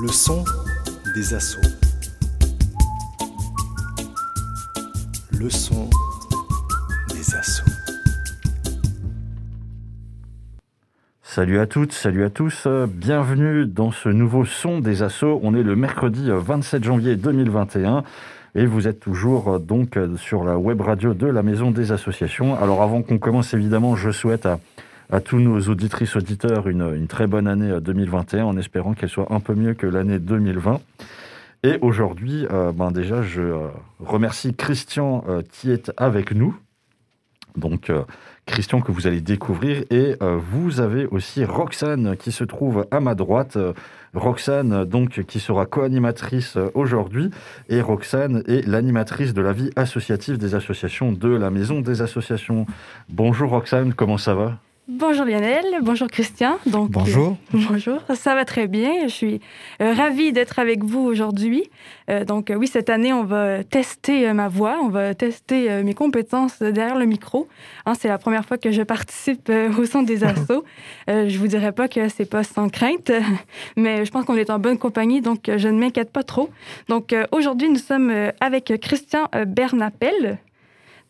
Le son des assauts. Le son des assauts. Salut à toutes, salut à tous, bienvenue dans ce nouveau son des assauts. On est le mercredi 27 janvier 2021 et vous êtes toujours donc sur la web radio de la Maison des Associations. Alors avant qu'on commence évidemment, je souhaite à tous nos auditrices auditeurs une, très bonne année 2021 en espérant qu'elle soit un peu mieux que l'année 2020. Et aujourd'hui, euh, ben déjà, je euh, remercie Christian euh, qui est avec nous. Donc, euh, Christian que vous allez découvrir. Et euh, vous avez aussi Roxane qui se trouve à ma droite. Euh, Roxane, donc, qui sera co-animatrice aujourd'hui. Et Roxane est l'animatrice de la vie associative des associations de la Maison des Associations. Bonjour Roxane, comment ça va? Bonjour Lionel, bonjour Christian. Donc, bonjour. Euh, bonjour, ça va très bien. Je suis euh, ravie d'être avec vous aujourd'hui. Euh, donc oui, cette année, on va tester ma voix, on va tester mes compétences derrière le micro. Hein, c'est la première fois que je participe au son des assauts. je vous dirais pas que c'est pas sans crainte, mais je pense qu'on est en bonne compagnie, donc je ne m'inquiète pas trop. Donc aujourd'hui, nous sommes avec Christian Bernapel.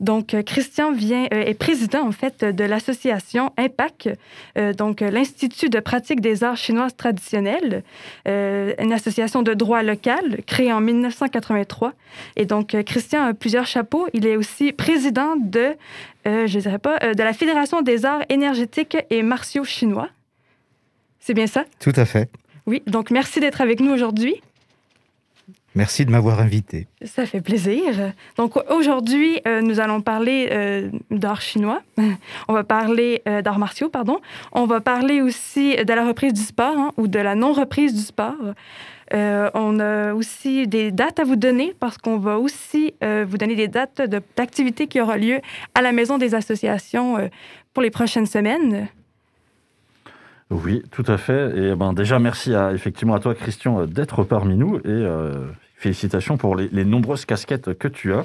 Donc, Christian vient, euh, est président, en fait, de l'association IMPAC, euh, donc l'Institut de pratique des arts chinoises traditionnels, euh, une association de droit local créée en 1983. Et donc, Christian a plusieurs chapeaux. Il est aussi président de, je dirais pas, de la Fédération des arts énergétiques et martiaux chinois. C'est bien ça? Tout à fait. Oui, donc merci d'être avec nous aujourd'hui. Merci de m'avoir invité. Ça fait plaisir. Donc aujourd'hui, euh, nous allons parler euh, d'art chinois. On va parler euh, d'arts martiaux, pardon. On va parler aussi de la reprise du sport hein, ou de la non-reprise du sport. on a aussi des dates à vous donner parce qu'on va aussi vous donner des dates d'activités qui auront lieu à la Maison des associations pour les prochaines semaines. Oui, tout à fait. Et ben déjà, merci à, effectivement à toi, Christian, d'être parmi nous. Et euh, félicitations pour les, les, nombreuses casquettes que tu as.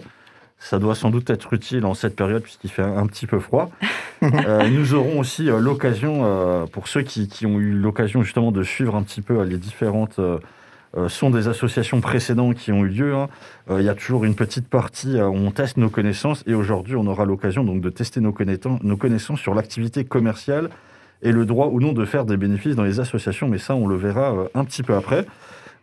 Ça doit sans doute être utile en cette période puisqu'il fait un, un, petit peu froid. euh, nous aurons aussi euh, l'occasion, euh, pour ceux qui, qui ont eu l'occasion justement de suivre un petit peu les différentes sons des associations précédentes qui ont eu lieu. Hein. Il y a toujours une petite partie où on teste nos connaissances et aujourd'hui on aura l'occasion donc de tester nos, nos connaissances sur l'activité commerciale et le droit ou non de faire des bénéfices dans les associations, mais ça, on le verra un petit peu après.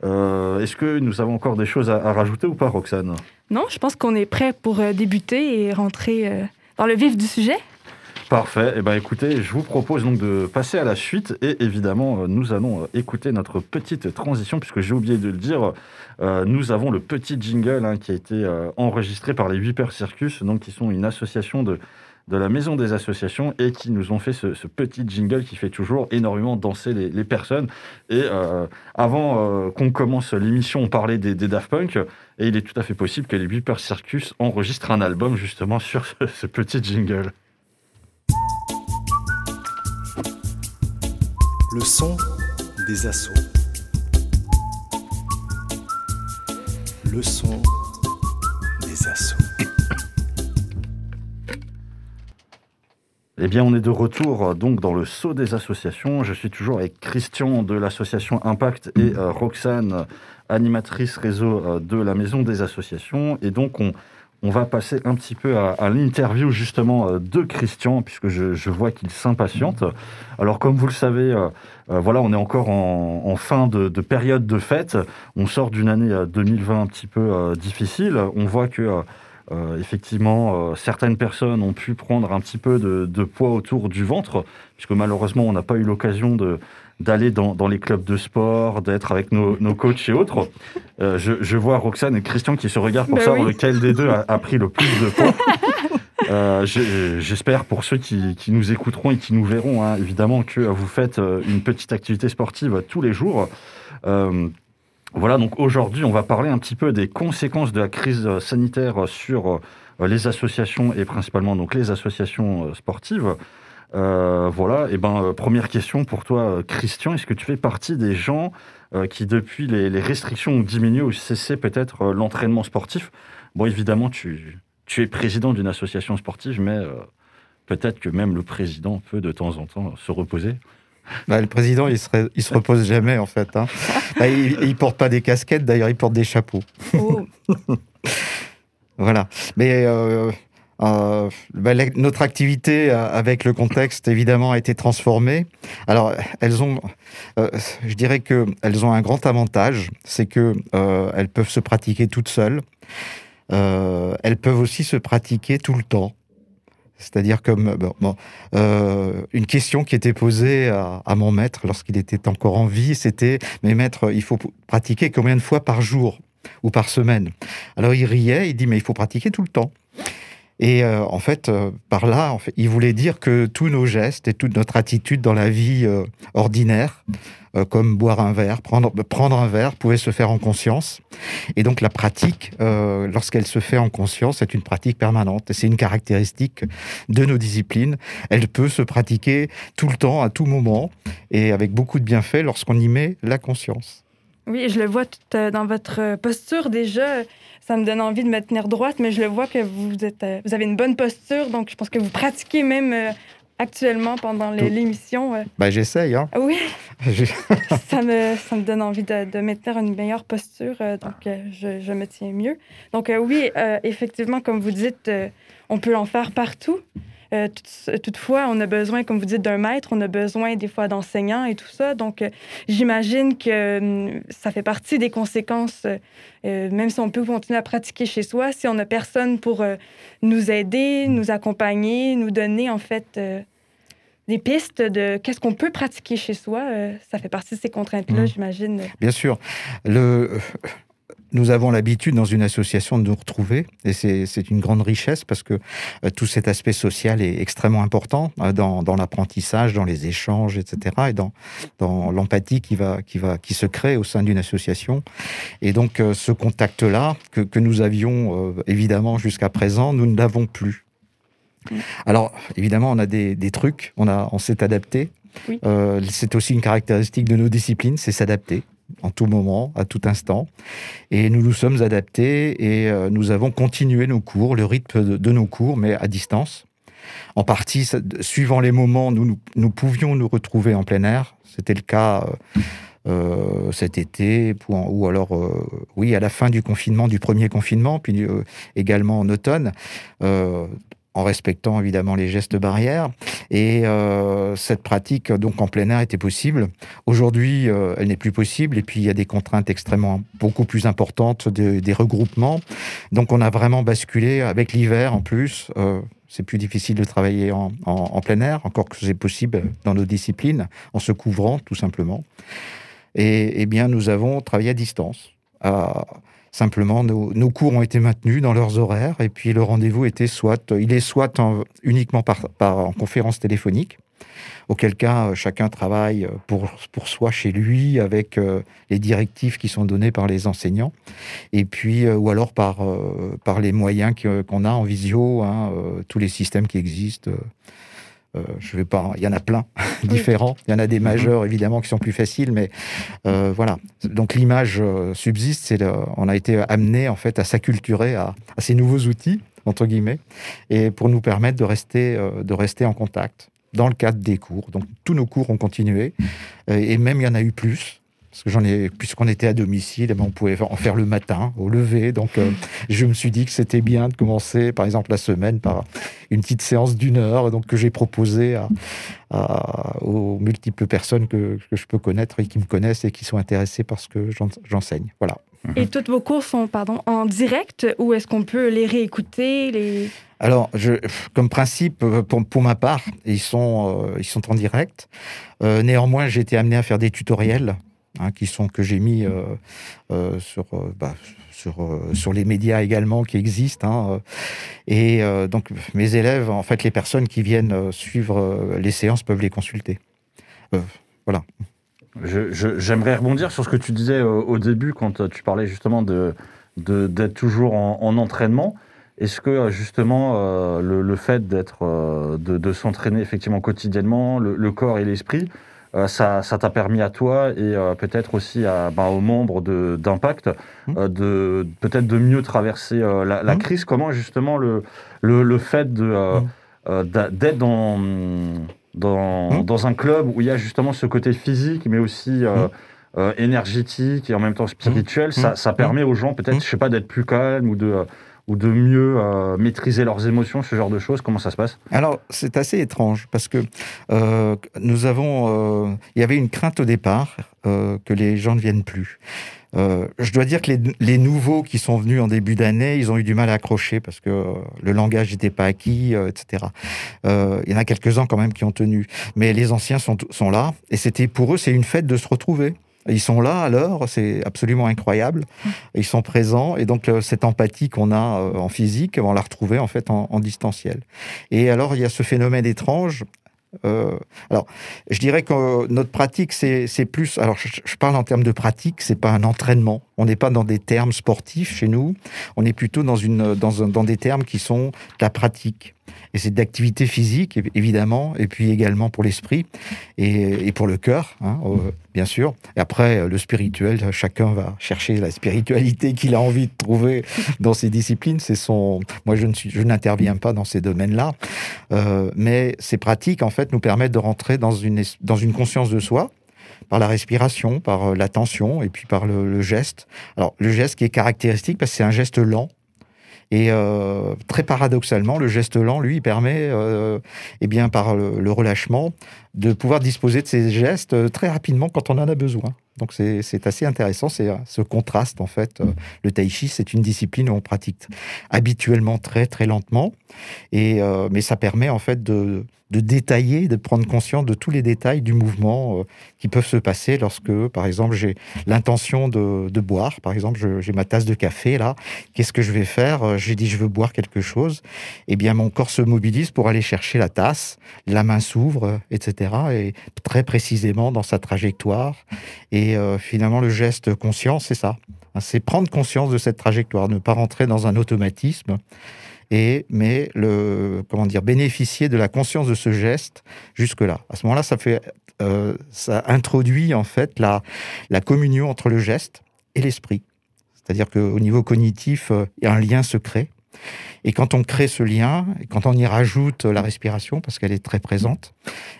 Euh, Est-ce que nous avons encore des choses à, à rajouter ou pas, Roxane? Non, je pense qu'on est prêt pour euh, débuter et rentrer euh, dans le vif du sujet. Parfait. Eh ben, écoutez, je vous propose donc de passer à la suite et évidemment, nous allons écouter notre petite transition puisque j'ai oublié de le dire. Euh, nous avons le petit jingle hein, qui a été euh, enregistré par les Huit Circus, donc qui sont une association de de la Maison des Associations et qui nous ont fait ce, petit jingle qui fait toujours énormément danser les, personnes. Et euh, avant euh, qu'on commence l'émission, on parlait des, Daft Punk et il est tout à fait possible que les Beeper Circus enregistrent un album justement sur ce petit jingle. Le son des assauts. Le son Eh bien, on est de retour donc dans le saut des associations. Je suis toujours avec Christian de l'association Impact et euh, Roxane, animatrice réseau euh, de la Maison des Associations. Et donc, on, va passer un petit peu à, l'interview justement euh, de Christian, puisque je, vois qu'il s'impatiente. Alors, comme vous le savez, euh, voilà, on est encore en, fin de, période de fête. On sort d'une année 2020 un petit peu difficile. On voit que euh, effectivement, euh, certaines personnes ont pu prendre un petit peu de, de poids autour du ventre, puisque malheureusement, on n'a pas eu l'occasion de d'aller dans, dans, les clubs de sport, d'être avec nos, nos, coachs et autres. Euh, je, je, vois Roxane et Christian qui se regardent pour ben savoir oui. lequel des deux a, a, pris le plus de poids. J'espère pour ceux qui, qui, nous écouteront et qui nous verront, hein, évidemment, que vous faites une petite activité sportive tous les jours. Euh, voilà, donc aujourd'hui, on va parler un petit peu des conséquences de la crise sanitaire sur les associations et principalement donc les associations sportives. Euh, voilà, et ben euh, première question pour toi, Christian, est-ce que tu fais partie des gens euh, qui, depuis les, les, restrictions ont diminué ou cessé peut-être euh, l'entraînement sportif? Bon, évidemment, tu, tu es président d'une association sportive, mais euh, peut-être que même le président peut de temps en temps se reposer. Bah, le président, il, il se repose jamais, en fait. Hein. Bah, il, il porte pas des casquettes, d'ailleurs, il porte des chapeaux. Oh. Voilà. Mais euh, euh, bah, la- notre activité euh, avec le contexte, évidemment, a été transformée. Alors, elles ont, euh, je dirais que elles ont un grand avantage, c'est que elles peuvent se pratiquer toutes seules. Elles peuvent aussi se pratiquer tout le temps. C'est-à-dire comme bon, euh, une question qui était posée à, à mon maître lorsqu'il était encore en vie, c'était mais maître, il faut pratiquer combien de fois par jour ou par semaine? Alors il riait, il dit mais il faut pratiquer tout le temps. Et euh, en fait, euh, par là, en fait, il voulait dire que tous nos gestes et toute notre attitude dans la vie euh, ordinaire, euh, comme boire un verre, prendre, prendre un verre, pouvait se faire en conscience. Et donc la pratique, euh, lorsqu'elle se fait en conscience, est une pratique permanente. Et c'est une caractéristique de nos disciplines. Elle peut se pratiquer tout le temps, à tout moment, et avec beaucoup de bienfaits lorsqu'on y met la conscience. Oui, je le vois tout, euh, dans votre euh, posture déjà. Ça me donne envie de me tenir droite, mais je le vois que vous, êtes, euh, vous avez une bonne posture, donc je pense que vous pratiquez même euh, actuellement pendant l'émission. Bah, j'essaye. Hein. Oui, ça me, ça me donne envie de, de maintenir une meilleure posture, donc je, je me tiens mieux. Donc oui, effectivement, comme vous dites, on peut en faire partout. Euh, tout- toutefois, on a besoin, comme vous dites, d'un maître, on a besoin des fois d'enseignants et tout ça. Donc, euh, j'imagine que hum, ça fait partie des conséquences, euh, même si on peut continuer à pratiquer chez soi, si on n'a personne pour nous aider, nous accompagner, nous donner en fait des pistes de qu'est-ce qu'on peut pratiquer chez soi. ça fait partie de ces contraintes-là, Mhm. j'imagine. Bien sûr. Le... Nous avons l'habitude dans une association de nous retrouver et c'est une grande richesse parce que euh, tout cet aspect social est extrêmement important euh, dans, dans l'apprentissage, dans les échanges, etc. et dans, dans l'empathie qui, va, qui, va, qui se crée au sein d'une association. Et donc euh, ce contact-là que, que nous avions euh, évidemment jusqu'à présent, nous ne l'avons plus. Alors évidemment, on a des, des trucs, on, a- on s'est adapté. Oui. Euh, c'est aussi une caractéristique de nos disciplines, c'est s'adapter en tout moment, à tout instant. Et nous nous sommes adaptés et euh, nous avons continué nos cours, le rythme de, nos cours, mais à distance. En partie, suivant les moments, nous, nous, pouvions nous retrouver en plein air. C'était le cas euh, euh, cet été, ou alors, oui, à la fin du confinement, du premier confinement, puis également en automne. En respectant évidemment les gestes barrières. Et euh, cette pratique donc en plein air était possible. Aujourd'hui, euh, elle n'est plus possible. Et puis il y a des contraintes extrêmement beaucoup plus importantes, des, regroupements. Donc on a vraiment basculé avec l'hiver en plus. euh, c'est plus difficile de travailler en, en- plein air, encore que c'est possible dans nos disciplines, en se couvrant tout simplement. Et, bien, nous avons travaillé à distance. Simplement, nos, nos cours ont été maintenus dans leurs horaires et puis le rendez-vous était soit, il est soit en- uniquement par, par- en conférence téléphonique, auquel cas euh, chacun travaille pour, pour soi chez lui avec euh, les directives qui sont données par les enseignants, et puis euh, ou alors par, euh, par les moyens qu'on a en visio, hein, euh, tous les systèmes qui existent. Euh, je vais pas, il y en a plein différents. Il y en a des majeurs évidemment qui sont plus faciles, mais euh, voilà. Donc l'image euh, subsiste. C'est on a été amené en fait à s'acculturer à, à ces nouveaux outils entre guillemets, et pour nous permettre de rester euh, de rester en contact dans le cadre des cours. Donc tous nos cours ont continué, euh, et même il y en a eu plus. Parce que j'en ai, puisqu'on était à domicile, eh ben, on pouvait en faire le matin, au lever. Donc, euh, je me suis dit que c'était bien de commencer, par exemple, la semaine par une petite séance d'une heure, donc que j'ai proposé à, à- aux multiples personnes que, que je peux connaître et qui me connaissent et qui sont intéressées par ce que j'en- j'enseigne. Voilà. Et toutes vos cours sont pardon, en direct ou est-ce qu'on peut les réécouter les... Alors, je, comme principe, euh, pour, pour ma part, ils sont, euh, ils sont en direct. Euh, néanmoins, j'ai été amené à faire des tutoriels hein, qui sont que j'ai mis euh, euh, sur, euh, bah, sur, sur les médias également qui existent. hein, et donc, mes élèves, en fait, les personnes qui viennent suivre les séances peuvent les consulter. Je- J'aimerais rebondir sur ce que tu disais au début quand tu parlais justement de d'être toujours en, en entraînement. Est-ce que justement le, fait d'être de, s'entraîner effectivement quotidiennement, le corps et l'esprit, euh, ça ça t'a permis à toi et euh, peut-être aussi à, ben, aux membres d'Impact euh, de peut-être de mieux traverser la, la Mhm. crise. Comment justement le le, le fait de d'a- d'être dans dans, dans un club où il y a justement ce côté physique, mais aussi euh, Hum. euh, énergétique et en même temps spirituel, ça, ça permet aux gens peut-être, je sais pas, d'être plus calmes ou de, ou de mieux euh, maîtriser leurs émotions, ce genre de choses. Comment ça se passe? Alors, c'est assez étrange parce que euh, nous avons. euh, il y avait une crainte au départ que les gens ne viennent plus. Je dois dire que les, les nouveaux qui sont venus en début d'année, ils ont eu du mal à accrocher parce que le langage n'était pas acquis, etc. Il y en a quelques-uns quand même qui ont tenu. Mais les anciens sont, sont là et c'était pour eux, c'est une fête de se retrouver. Ils sont là à l'heure, c'est absolument incroyable. Ils sont présents et donc euh, cette empathie qu'on a euh, en physique, on l'a retrouvée en fait en, en distanciel. Et alors il y a ce phénomène étrange. euh, alors, je dirais que notre pratique, c'est plus. Alors, je, je parle en termes de pratique, c'est pas un entraînement. On n'est pas dans des termes sportifs chez nous. On est plutôt dans une dans, un- dans des termes qui sont de la pratique. Et c'est d'activité physique, évi- évidemment, et puis également pour l'esprit et, pour le cœur, hein, bien sûr. Et après, le spirituel, chacun va chercher la spiritualité qu'il a envie de trouver dans ses disciplines. Son. Moi, je je n'interviens pas dans ces domaines-là, Euh, mais ces pratiques, en fait, nous permettent de rentrer dans une dans une conscience de soi par la respiration, par euh, l'attention et puis par le, le geste. Alors, le geste qui est caractéristique parce que c'est un geste lent. Et euh, très paradoxalement, le geste lent, lui, permet, euh, eh bien, par le, relâchement, de pouvoir disposer de ces gestes euh, très rapidement quand on en a besoin. Donc c'est c'est assez intéressant, c'est euh, ce contraste en fait. Euh, Le tai chi, c'est une discipline où on pratique habituellement très très lentement, et euh, mais ça permet en fait de, de détailler, de prendre conscience de tous les détails du mouvement euh, qui peuvent se passer lorsque, par exemple, j'ai l'intention de, de boire. Par exemple, j'ai ma tasse de café là. Qu'est-ce que je vais faire? Euh, J'ai dit je veux boire quelque chose. Eh bien, mon corps se mobilise pour aller chercher la tasse. La main s'ouvre, euh, etc. Et très précisément dans sa trajectoire. Et finalement, le geste conscient, c'est ça. Hein, C'est prendre conscience de cette trajectoire, ne pas rentrer dans un automatisme. Et, mais le, comment dire, bénéficier de la conscience de ce geste jusque-là. À ce moment-là, ça fait, euh, ça introduit en fait la, la communion entre le geste et l'esprit. C'est-à-dire qu'au niveau cognitif, euh, il y a un lien secret. Et quand on crée ce lien, quand on y rajoute la respiration, parce qu'elle est très présente,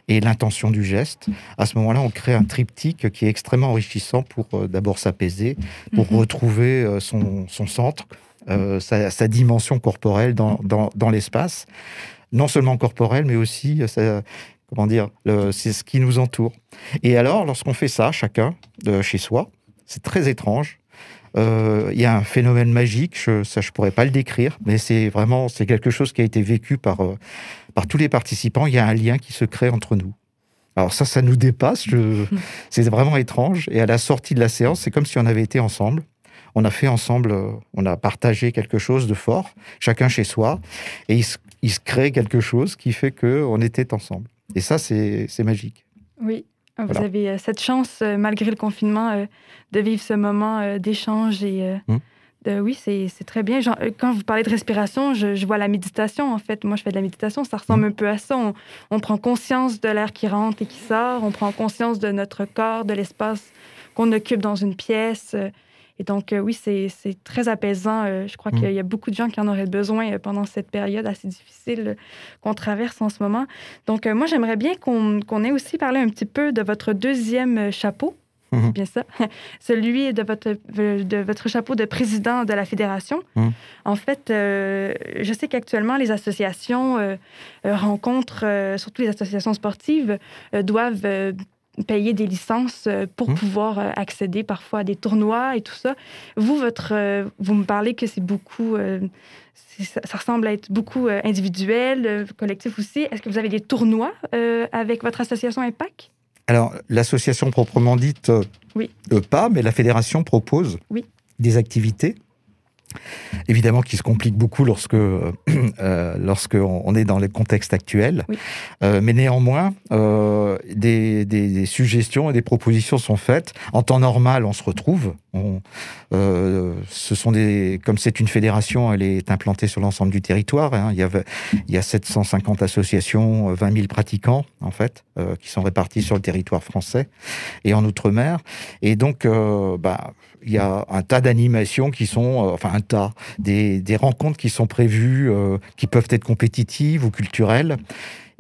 et l'intention du geste, à ce moment-là, on crée un triptyque qui est extrêmement enrichissant pour euh, d'abord s'apaiser, pour Mhm. retrouver son, son centre, euh, sa, sa dimension corporelle dans, dans, dans l'espace. Non seulement corporelle, mais aussi, euh, sa- comment dire, c'est ce qui nous entoure. Et alors, lorsqu'on fait ça, chacun, de chez soi, c'est très étrange. Euh, Il y a un phénomène magique, je, ça je pourrais pas le décrire, mais c'est vraiment c'est quelque chose qui a été vécu par euh, par tous les participants. Il y a un lien qui se crée entre nous. Alors ça, ça nous dépasse. je- C'est vraiment étrange. Et à la sortie de la séance, c'est comme si on avait été ensemble. On a fait ensemble, euh, on a partagé quelque chose de fort, chacun chez soi, et il se, il se crée quelque chose qui fait que on était ensemble. Et ça, c'est magique. Oui, vous Voilà. avez euh, cette chance, euh, malgré le confinement, euh, de vivre ce moment euh, d'échange et euh, Mm. de- oui, c'est très bien. Genre, euh, quand vous parlez de respiration, je, je vois la méditation. En fait, moi, je fais de la méditation. Ça ressemble un peu à ça. On, on prend conscience de l'air qui rentre et qui sort. On prend conscience de notre corps, de l'espace qu'on occupe dans une pièce. Et donc, euh, oui, c'est très apaisant. Euh, Je crois Mm. qu'il y a beaucoup de gens qui en auraient besoin euh, pendant cette période assez difficile qu'on traverse en ce moment. Donc, moi, j'aimerais bien qu'on qu'on ait aussi parlé un petit peu de votre deuxième chapeau. Mhm. C'est bien ça. Celui de votre, de votre chapeau de président de la fédération. Mhm. En fait, euh, je sais qu'actuellement, les associations euh, rencontrent, euh, surtout les associations sportives, doivent payer des licences euh, pour Mhm. pouvoir euh, accéder parfois à des tournois et tout ça. Vous, votre, euh, vous me parlez que c'est beaucoup, ça, ça ressemble à être beaucoup individuel, collectif aussi. Est-ce que vous avez des tournois avec votre association Impact? Alors, l'association proprement dite, Oui. pas, mais la fédération propose Oui. des activités, évidemment qui se compliquent beaucoup lorsque, euh, euh, lorsque on est dans le contexte actuel. Oui. Euh, mais néanmoins, euh, des, des- des suggestions et des propositions sont faites. En temps normal, on se retrouve. On, euh, ce sont des, comme c'est une fédération, elle est implantée sur l'ensemble du territoire. hein. Il, y avait, il y a 750 associations, euh, 20 000 pratiquants, en fait, euh, qui sont répartis sur le territoire français et en Outre-mer. Et donc, euh, bah, il y a un tas d'animations qui sont, euh, enfin un tas, des, rencontres qui sont prévues, euh, qui peuvent être compétitives ou culturelles.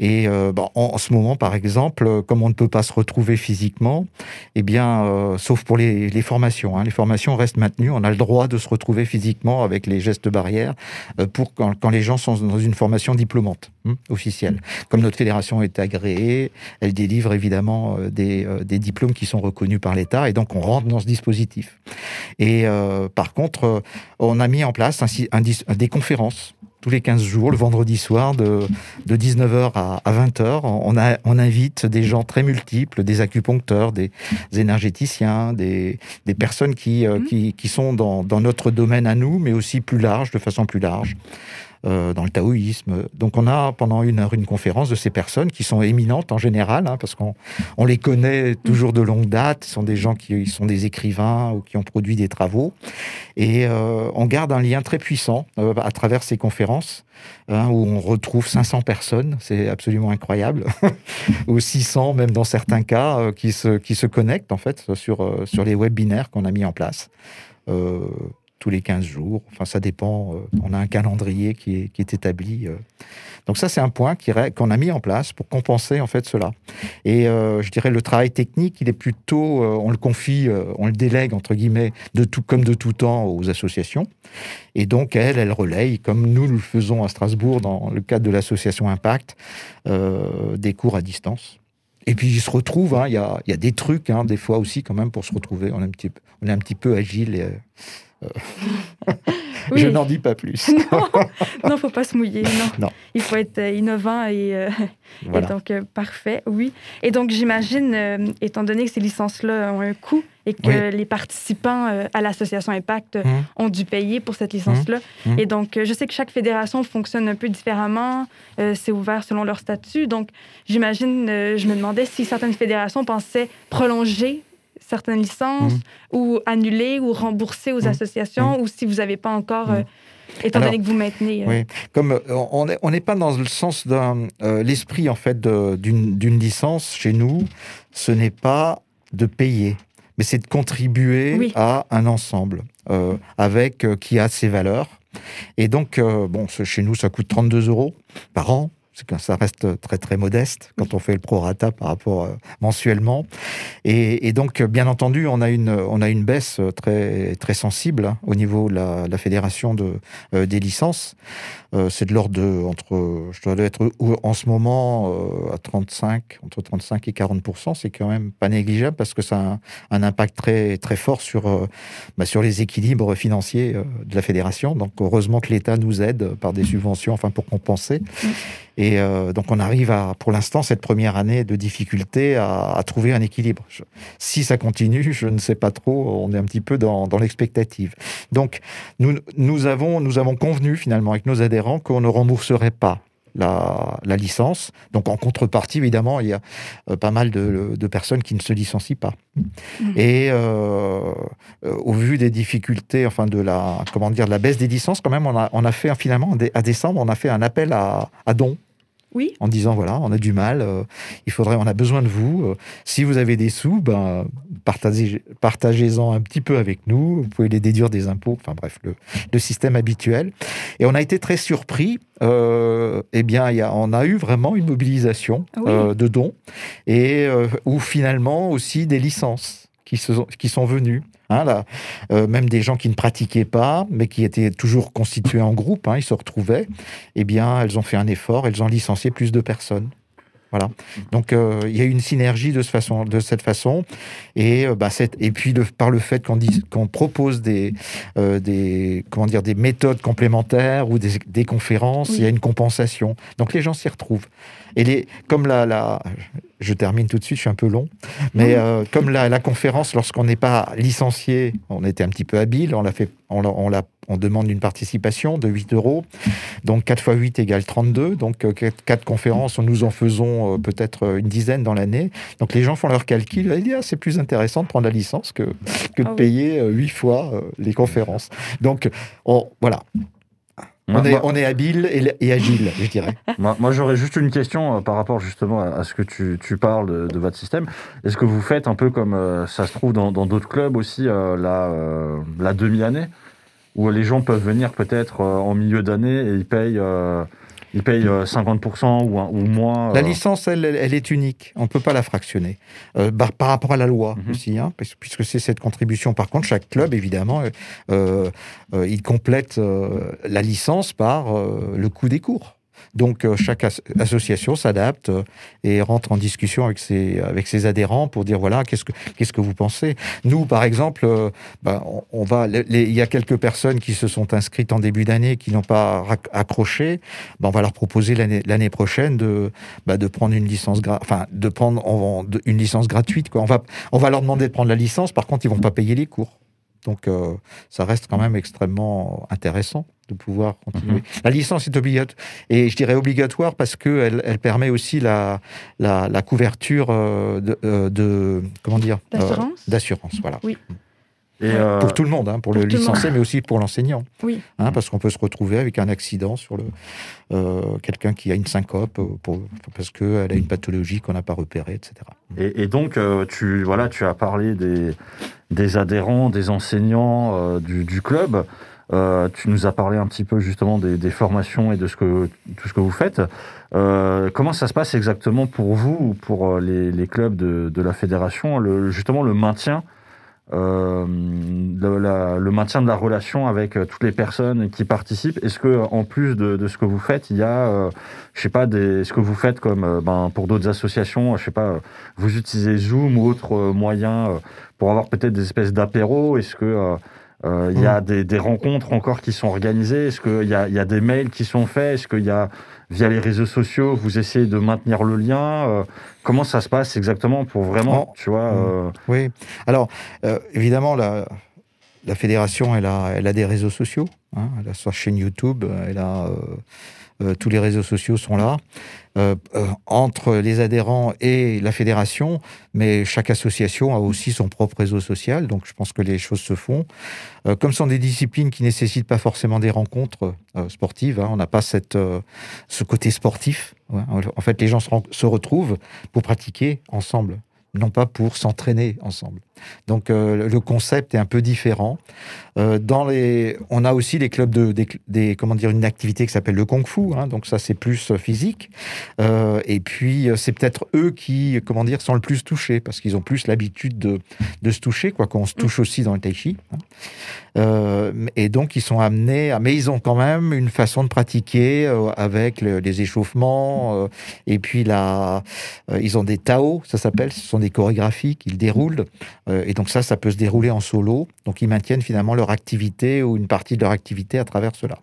Et euh, bon, en, en ce moment, par exemple, euh, comme on ne peut pas se retrouver physiquement, eh bien, euh, sauf pour les, les formations, hein, les formations restent maintenues. On a le droit de se retrouver physiquement avec les gestes barrières euh, pour quand, quand les gens sont dans une formation diplômante hein, officielle. Comme notre fédération est agréée, elle délivre évidemment euh, des, des diplômes qui sont reconnus par l'État et donc on rentre dans ce dispositif. Et par contre, on a mis en place un un des conférences tous les 15 jours, le vendredi soir, de, de 19h à, à 20h. On, a, on invite des gens très multiples, des acupuncteurs, des, énergéticiens, des, des personnes qui, euh, Mhm. qui, qui sont dans, dans notre domaine à nous, mais aussi plus large, de façon plus large. Euh, dans le taoïsme. Donc on a pendant une heure une conférence de ces personnes qui sont éminentes en général, hein, parce qu'on on les connaît toujours de longue date, ce sont des gens qui sont des écrivains ou qui ont produit des travaux, et euh, on garde un lien très puissant euh, à travers ces conférences, hein, où on retrouve 500 personnes, c'est absolument incroyable, ou 600 même dans certains cas, euh, qui, se, qui se connectent en fait sur, euh, sur les webinaires qu'on a mis en place. Euh, tous les 15 jours, enfin ça dépend, euh, on a un calendrier qui est, établi. euh. Donc ça c'est un point qu'on a mis en place pour compenser en fait cela. Et euh, je dirais le travail technique, il est plutôt, on le confie, on le délègue entre guillemets, de tout, comme de tout temps aux associations. Et donc elle, elle relaye, comme nous le faisons à Strasbourg dans le cadre de l'association Impact, des cours à distance. Et puis ils se retrouvent, hein, il y, a, des trucs, hein, des fois aussi quand même pour se retrouver, on est un petit, on est un petit peu agile. Et, Oui. Je n'en dis pas plus. non, non, faut pas se mouiller. Non. Non. Il faut être euh, innovant et, euh, et donc euh, parfait, oui. Et donc j'imagine, euh, étant donné que ces licences-là ont un coût et que Oui. les participants euh, à l'association Impact euh, Mhm. ont dû payer pour cette licence-là. Mhm. Et donc euh, je sais que chaque fédération fonctionne un peu différemment. euh, C'est ouvert selon leur statut. Donc j'imagine, euh, je me demandais si certaines fédérations pensaient prolonger certaines licences Mhm. ou annuler ou rembourser aux Mhm. associations ou si vous n'avez pas encore, euh, étant Alors, donné que vous maintenez. euh, Oui, comme euh, on n'est on pas dans le sens d'un euh, l'esprit en fait d'une licence chez nous, ce n'est pas de payer, mais c'est de contribuer Oui. à un ensemble avec qui a ses valeurs. Et donc bon, chez nous ça coûte 32 euros par an. Que ça reste très très modeste quand on fait le prorata par rapport euh, mensuellement. Et, donc, bien entendu, on a une, on a une baisse très, très sensible hein, au niveau de la, fédération de, euh, des licences. Euh, c'est de l'ordre de, entre, je dois être en ce moment à 35, entre 35 et 40 C'est quand même pas négligeable parce que ça a un, impact très, très fort sur, bah, sur les équilibres financiers de la fédération. Donc, heureusement que l'État nous aide par des subventions, enfin, pour compenser. Et euh, donc, on arrive à, pour l'instant, cette première année de difficulté à, à trouver un équilibre. Si ça continue, je ne sais pas trop. On est un petit peu dans, dans l'expectative. Donc, nous, nous, avons, nous avons convenu finalement avec nos adhérents qu'on ne rembourserait pas la, la licence. Donc, en contrepartie, évidemment, il y a euh, pas mal de, de personnes qui ne se licencient pas. Mhm. Et euh, euh, au vu des difficultés, enfin de la, comment dire, de la baisse des licences, quand même, on a, on a fait finalement, en dé- à décembre, on a fait un appel à, à dons Oui. en disant voilà, on a du mal, euh, il faudrait, on a besoin de vous. euh, si vous avez des sous, ben partagez, partagez-en un petit peu avec nous. Vous pouvez les déduire des impôts. Enfin bref, le, le système habituel. Et on a été très surpris. Euh, eh bien, il y a, on a eu vraiment une mobilisation oui. euh, de dons et euh, ou finalement aussi des licences qui, sont, venues. Hein, euh, même des gens qui ne pratiquaient pas, mais qui étaient toujours constitués en groupe, hein, ils se retrouvaient, eh bien, elles ont fait un effort, elles ont licencié plus de personnes. Voilà. Donc, euh, il y a une synergie de, ce façon, de cette façon. Et, euh, bah, cette- et puis, le- par le fait qu'on propose des, euh, des, comment dire, des méthodes complémentaires ou des, des conférences, Oui. il y a une compensation. Donc, les gens s'y retrouvent. Et les, comme la, la, je termine tout de suite, je suis un peu long, mais comme la, la conférence, lorsqu'on n'est pas licencié, on était un petit peu habile, on l'a fait, on, l'a- on, demande une participation de 8 euros, donc 4 fois 8 égale 32, donc 4, conférences, nous en faisons euh, peut-être euh, une dizaine dans l'année, donc les gens font leur calcul, et disent, ah, c'est plus intéressant de prendre la licence que, que de Ah oui. payer 8 fois euh, les conférences. Donc, on- voilà, Moi, on est, moi- on est habile et, et agile, je dirais. moi- moi, j'aurais juste une question euh, par rapport justement à, à ce que tu, tu parles de, de votre système. Est-ce que vous faites un peu comme euh, ça se trouve dans d'autres clubs aussi, euh, la, euh, la demi-année, où les gens peuvent venir peut-être euh, en milieu d'année et ils payent euh, ils payent euh, 50% ou, un- ou moins. La euh, licence, elle, elle- est unique. On ne peut pas la fractionner. Euh, par, par rapport à la loi Mhm. aussi, hein, puisque c'est cette contribution. Par contre, chaque club, évidemment, euh, euh, euh, il complète euh, la licence par euh, le coût des cours. Donc, euh, chaque as- association s'adapte euh, et rentre en discussion avec ses, avec ses adhérents pour dire voilà, qu'est-ce que, qu'est-ce que vous pensez? Nous, par exemple, euh, ben, on, va, il y a quelques personnes qui se sont inscrites en début d'année qui n'ont pas accroché. Ben, on va leur proposer l'année, prochaine de, bah, de prendre une licence, enfin, de prendre une licence gratuite. Quoi. On, va, on va leur demander de prendre la licence, par contre, ils vont pas payer les cours. Donc, euh, ça reste quand même extrêmement intéressant de pouvoir continuer. La licence est obligatoire, et je dirais obligatoire parce qu'elle elle permet aussi la, la, la couverture euh, de, euh, de- comment dire euh, D'assurance d'assurance, voilà. Et, euh, Pour tout le monde, hein, pour, le pour tout le licencié, mais aussi pour l'enseignant. Oui. Hein, parce qu'on peut se retrouver avec un accident sur le euh, quelqu'un qui a une syncope euh, pour, parce qu'elle a une pathologie qu'on n'a pas repérée, etc. Et, et donc, euh, tu, voilà, tu as parlé des, des adhérents, des enseignants euh, du, du club. Euh, tu nous as parlé un petit peu justement des, des formations et de ce que, tout ce que vous faites. Euh, comment ça se passe exactement pour vous ou pour les, les clubs de, de la fédération, le, justement le maintien euh, le, la- le maintien de la relation avec euh, toutes les personnes qui participent. Est-ce que en plus de, de ce que vous faites, il y a, euh, je sais pas, des, ce que vous faites comme euh, ben, pour d'autres associations, je sais pas, euh, vous utilisez Zoom ou autres euh, moyens euh, pour avoir peut-être des espèces d'apéros? Est-ce que euh, euh, il y a des, des rencontres encore qui sont organisées? Est-ce qu'il y y a des mails qui sont faits? Est-ce qu'il y a via les réseaux sociaux, vous essayez de maintenir le lien Euh, Comment ça se passe exactement pour vraiment, Oh. tu vois euh, Oui. Alors, euh, évidemment, la, la fédération, elle a, elle a des réseaux sociaux. hein. Elle a sa chaîne YouTube, elle a, euh, tous les réseaux sociaux sont là. Euh, euh, entre les adhérents et la fédération, mais chaque association a aussi son propre réseau social, donc je pense que les choses se font. Comme ce sont des disciplines qui nécessitent pas forcément des rencontres sportives, hein, on n'a pas cette, ce côté sportif. ouais. En fait, les gens se retrouvent pour pratiquer ensemble non pas pour s'entraîner ensemble. Donc euh, le concept est un peu différent. Euh, dans les, on a aussi les clubs de, des, des- comment dire, une activité qui s'appelle le kung-fu. hein, donc ça c'est plus euh, physique. Euh, et puis c'est peut-être eux qui, comment dire, sont le plus touchés parce qu'ils ont plus l'habitude de, de se toucher, quoi qu'on se touche aussi dans le tai chi. hein. Et donc ils sont amenés, à, mais ils ont quand même une façon de pratiquer avec le- les échauffements et puis la, ils ont des Tao, ça s'appelle, ce sont des chorégraphies qu'ils déroulent. Euh, et donc ça, ça peut se dérouler en solo. Donc ils maintiennent finalement leur activité ou une partie de leur activité à travers cela.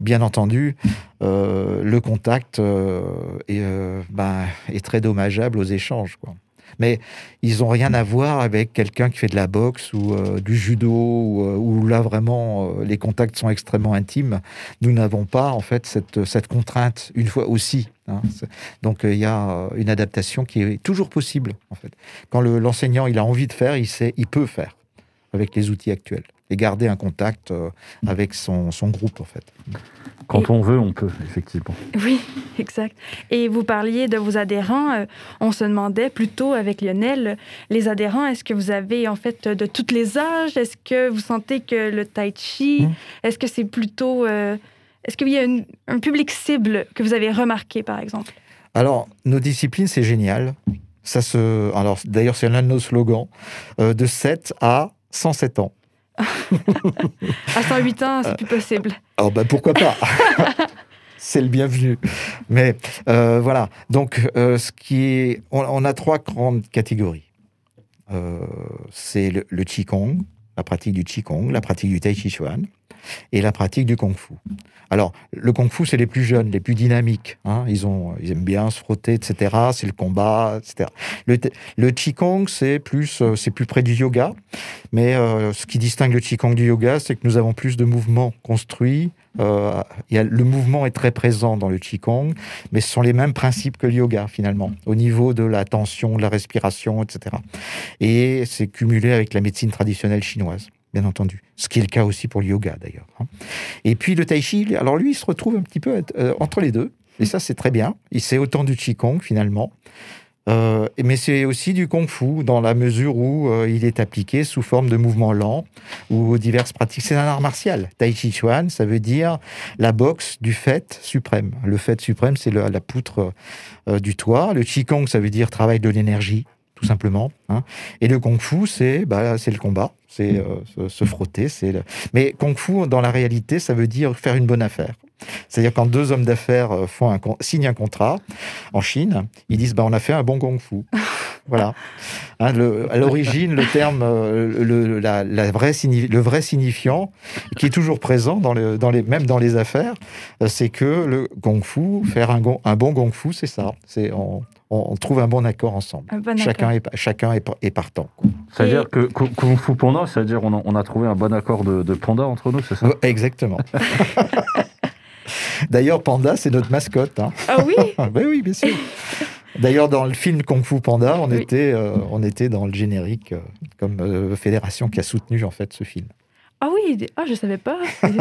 Bien entendu, euh, le contact euh, est, ben, est très dommageable aux échanges. Mais ils n'ont rien à voir avec quelqu'un qui fait de la boxe ou euh, du judo, euh, où là vraiment euh, les contacts sont extrêmement intimes. Nous n'avons pas en fait cette, cette contrainte une fois aussi. hein. Donc il y a une adaptation qui est toujours possible en fait. Quand le- l'enseignant il a envie de faire, il sait, il peut faire avec les outils actuels et garder un contact avec son, son groupe en fait. Quand Et- on veut, on peut, effectivement. Oui, exact. Et vous parliez de vos adhérents. euh, on se demandait plutôt avec Lionel, les adhérents, est-ce que vous avez en fait de tous les âges? Est-ce que vous sentez que le tai chi, Mm. est-ce que c'est plutôt... euh, est-ce qu'il y a une- un public cible que vous avez remarqué, par exemple? Alors, nos disciplines, c'est génial. Ça se... Alors, d'ailleurs, c'est l'un de nos slogans. euh, de 7 à 107 ans. À 108 ans, c'est plus possible. Alors, bah, pourquoi pas? C'est le bienvenu. Mais euh, voilà. Donc, euh, ce qui est... on, on a trois grandes catégories. Euh, c'est le, le Qigong, la pratique du Qigong, la pratique du Tai Chi Chuan et la pratique du Kung Fu. Alors, le Kung Fu, c'est les plus jeunes, les plus dynamiques. hein. Ils, ont, ils aiment bien se frotter, etc. C'est le combat, etc. Le, le Qigong, c'est plus, euh, c'est plus près du yoga. Mais euh, ce qui distingue le Qigong du yoga, c'est que nous avons plus de mouvements construits. Euh, le mouvement est très présent dans le Qigong, mais ce sont les mêmes principes que le yoga, finalement, au niveau de la tension, de la respiration, etc. Et c'est cumulé avec la médecine traditionnelle chinoise, bien entendu. Ce qui est le cas aussi pour le yoga, d'ailleurs. hein. Et puis le tai chi, alors lui, il se retrouve un petit peu euh, entre les deux. Et ça, c'est très bien. Il sait autant du Qigong, finalement. Euh, mais c'est aussi du kung-fu dans la mesure où euh, il est appliqué sous forme de mouvements lents ou diverses pratiques. C'est un art martial. Tai Chi Chuan, ça veut dire la boxe du fait suprême. Le fait suprême, c'est la poutre du toit. Le Qigong, ça veut dire travail de l'énergie, tout simplement. hein. Et le kung-fu, c'est bah, c'est le combat, c'est euh, se, frotter. c'est le... Mais kung-fu, dans la réalité, ça veut dire faire une bonne affaire. C'est-à-dire quand deux hommes d'affaires euh, font un, signent un contrat en Chine, ils disent bah, on a fait un bon kung-fu. voilà. Hein, le- à l'origine, le terme, euh, le, la, la vraie le vrai signifiant, qui est toujours présent, dans le, dans les, même dans les affaires, euh, c'est que le kung-fu, faire un, un bon kung-fu, c'est ça. C'est on, on- on trouve un bon accord ensemble. Un bon Chacun accord. est, chacun est, est partant. C'est-à-dire que Kung Fu Panda, c'est-à-dire on a, on a trouvé un bon accord de, de panda entre nous, c'est ça? Exactement. D'ailleurs, Panda, c'est notre mascotte. hein. Ah oui? Ben oui, bien sûr. D'ailleurs, dans le film Kung Fu Panda, on, Oui. était, euh, on était dans le générique euh, comme euh, fédération qui a soutenu en fait ce film. Ah oui, ah, je savais pas. C'est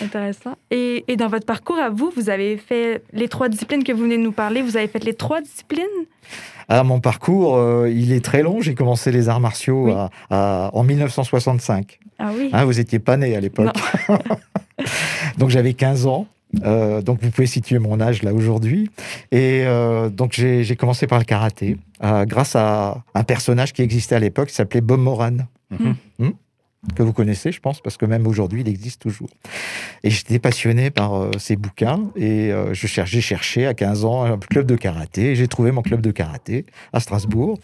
Intéressant. Et, et dans votre parcours à vous, vous avez fait les trois disciplines que vous venez de nous parler. Vous avez fait les trois disciplines? Ah, mon parcours, euh, il est très long. J'ai commencé les arts martiaux Oui. à- à- en 1965. Ah oui. Hein, vous n'étiez pas né à l'époque. donc j'avais 15 ans. Euh, donc vous pouvez situer mon âge là aujourd'hui. Et euh, donc j'ai commencé par le karaté euh, grâce à un personnage qui existait à l'époque qui s'appelait Bob Moran. Mhm. Hmm? Que vous connaissez, je pense, parce que même aujourd'hui, il existe toujours. Et j'étais passionné par euh, ces bouquins et euh, je cher- j'ai cherché à 15 ans un club de karaté. J'ai trouvé mon club de karaté à Strasbourg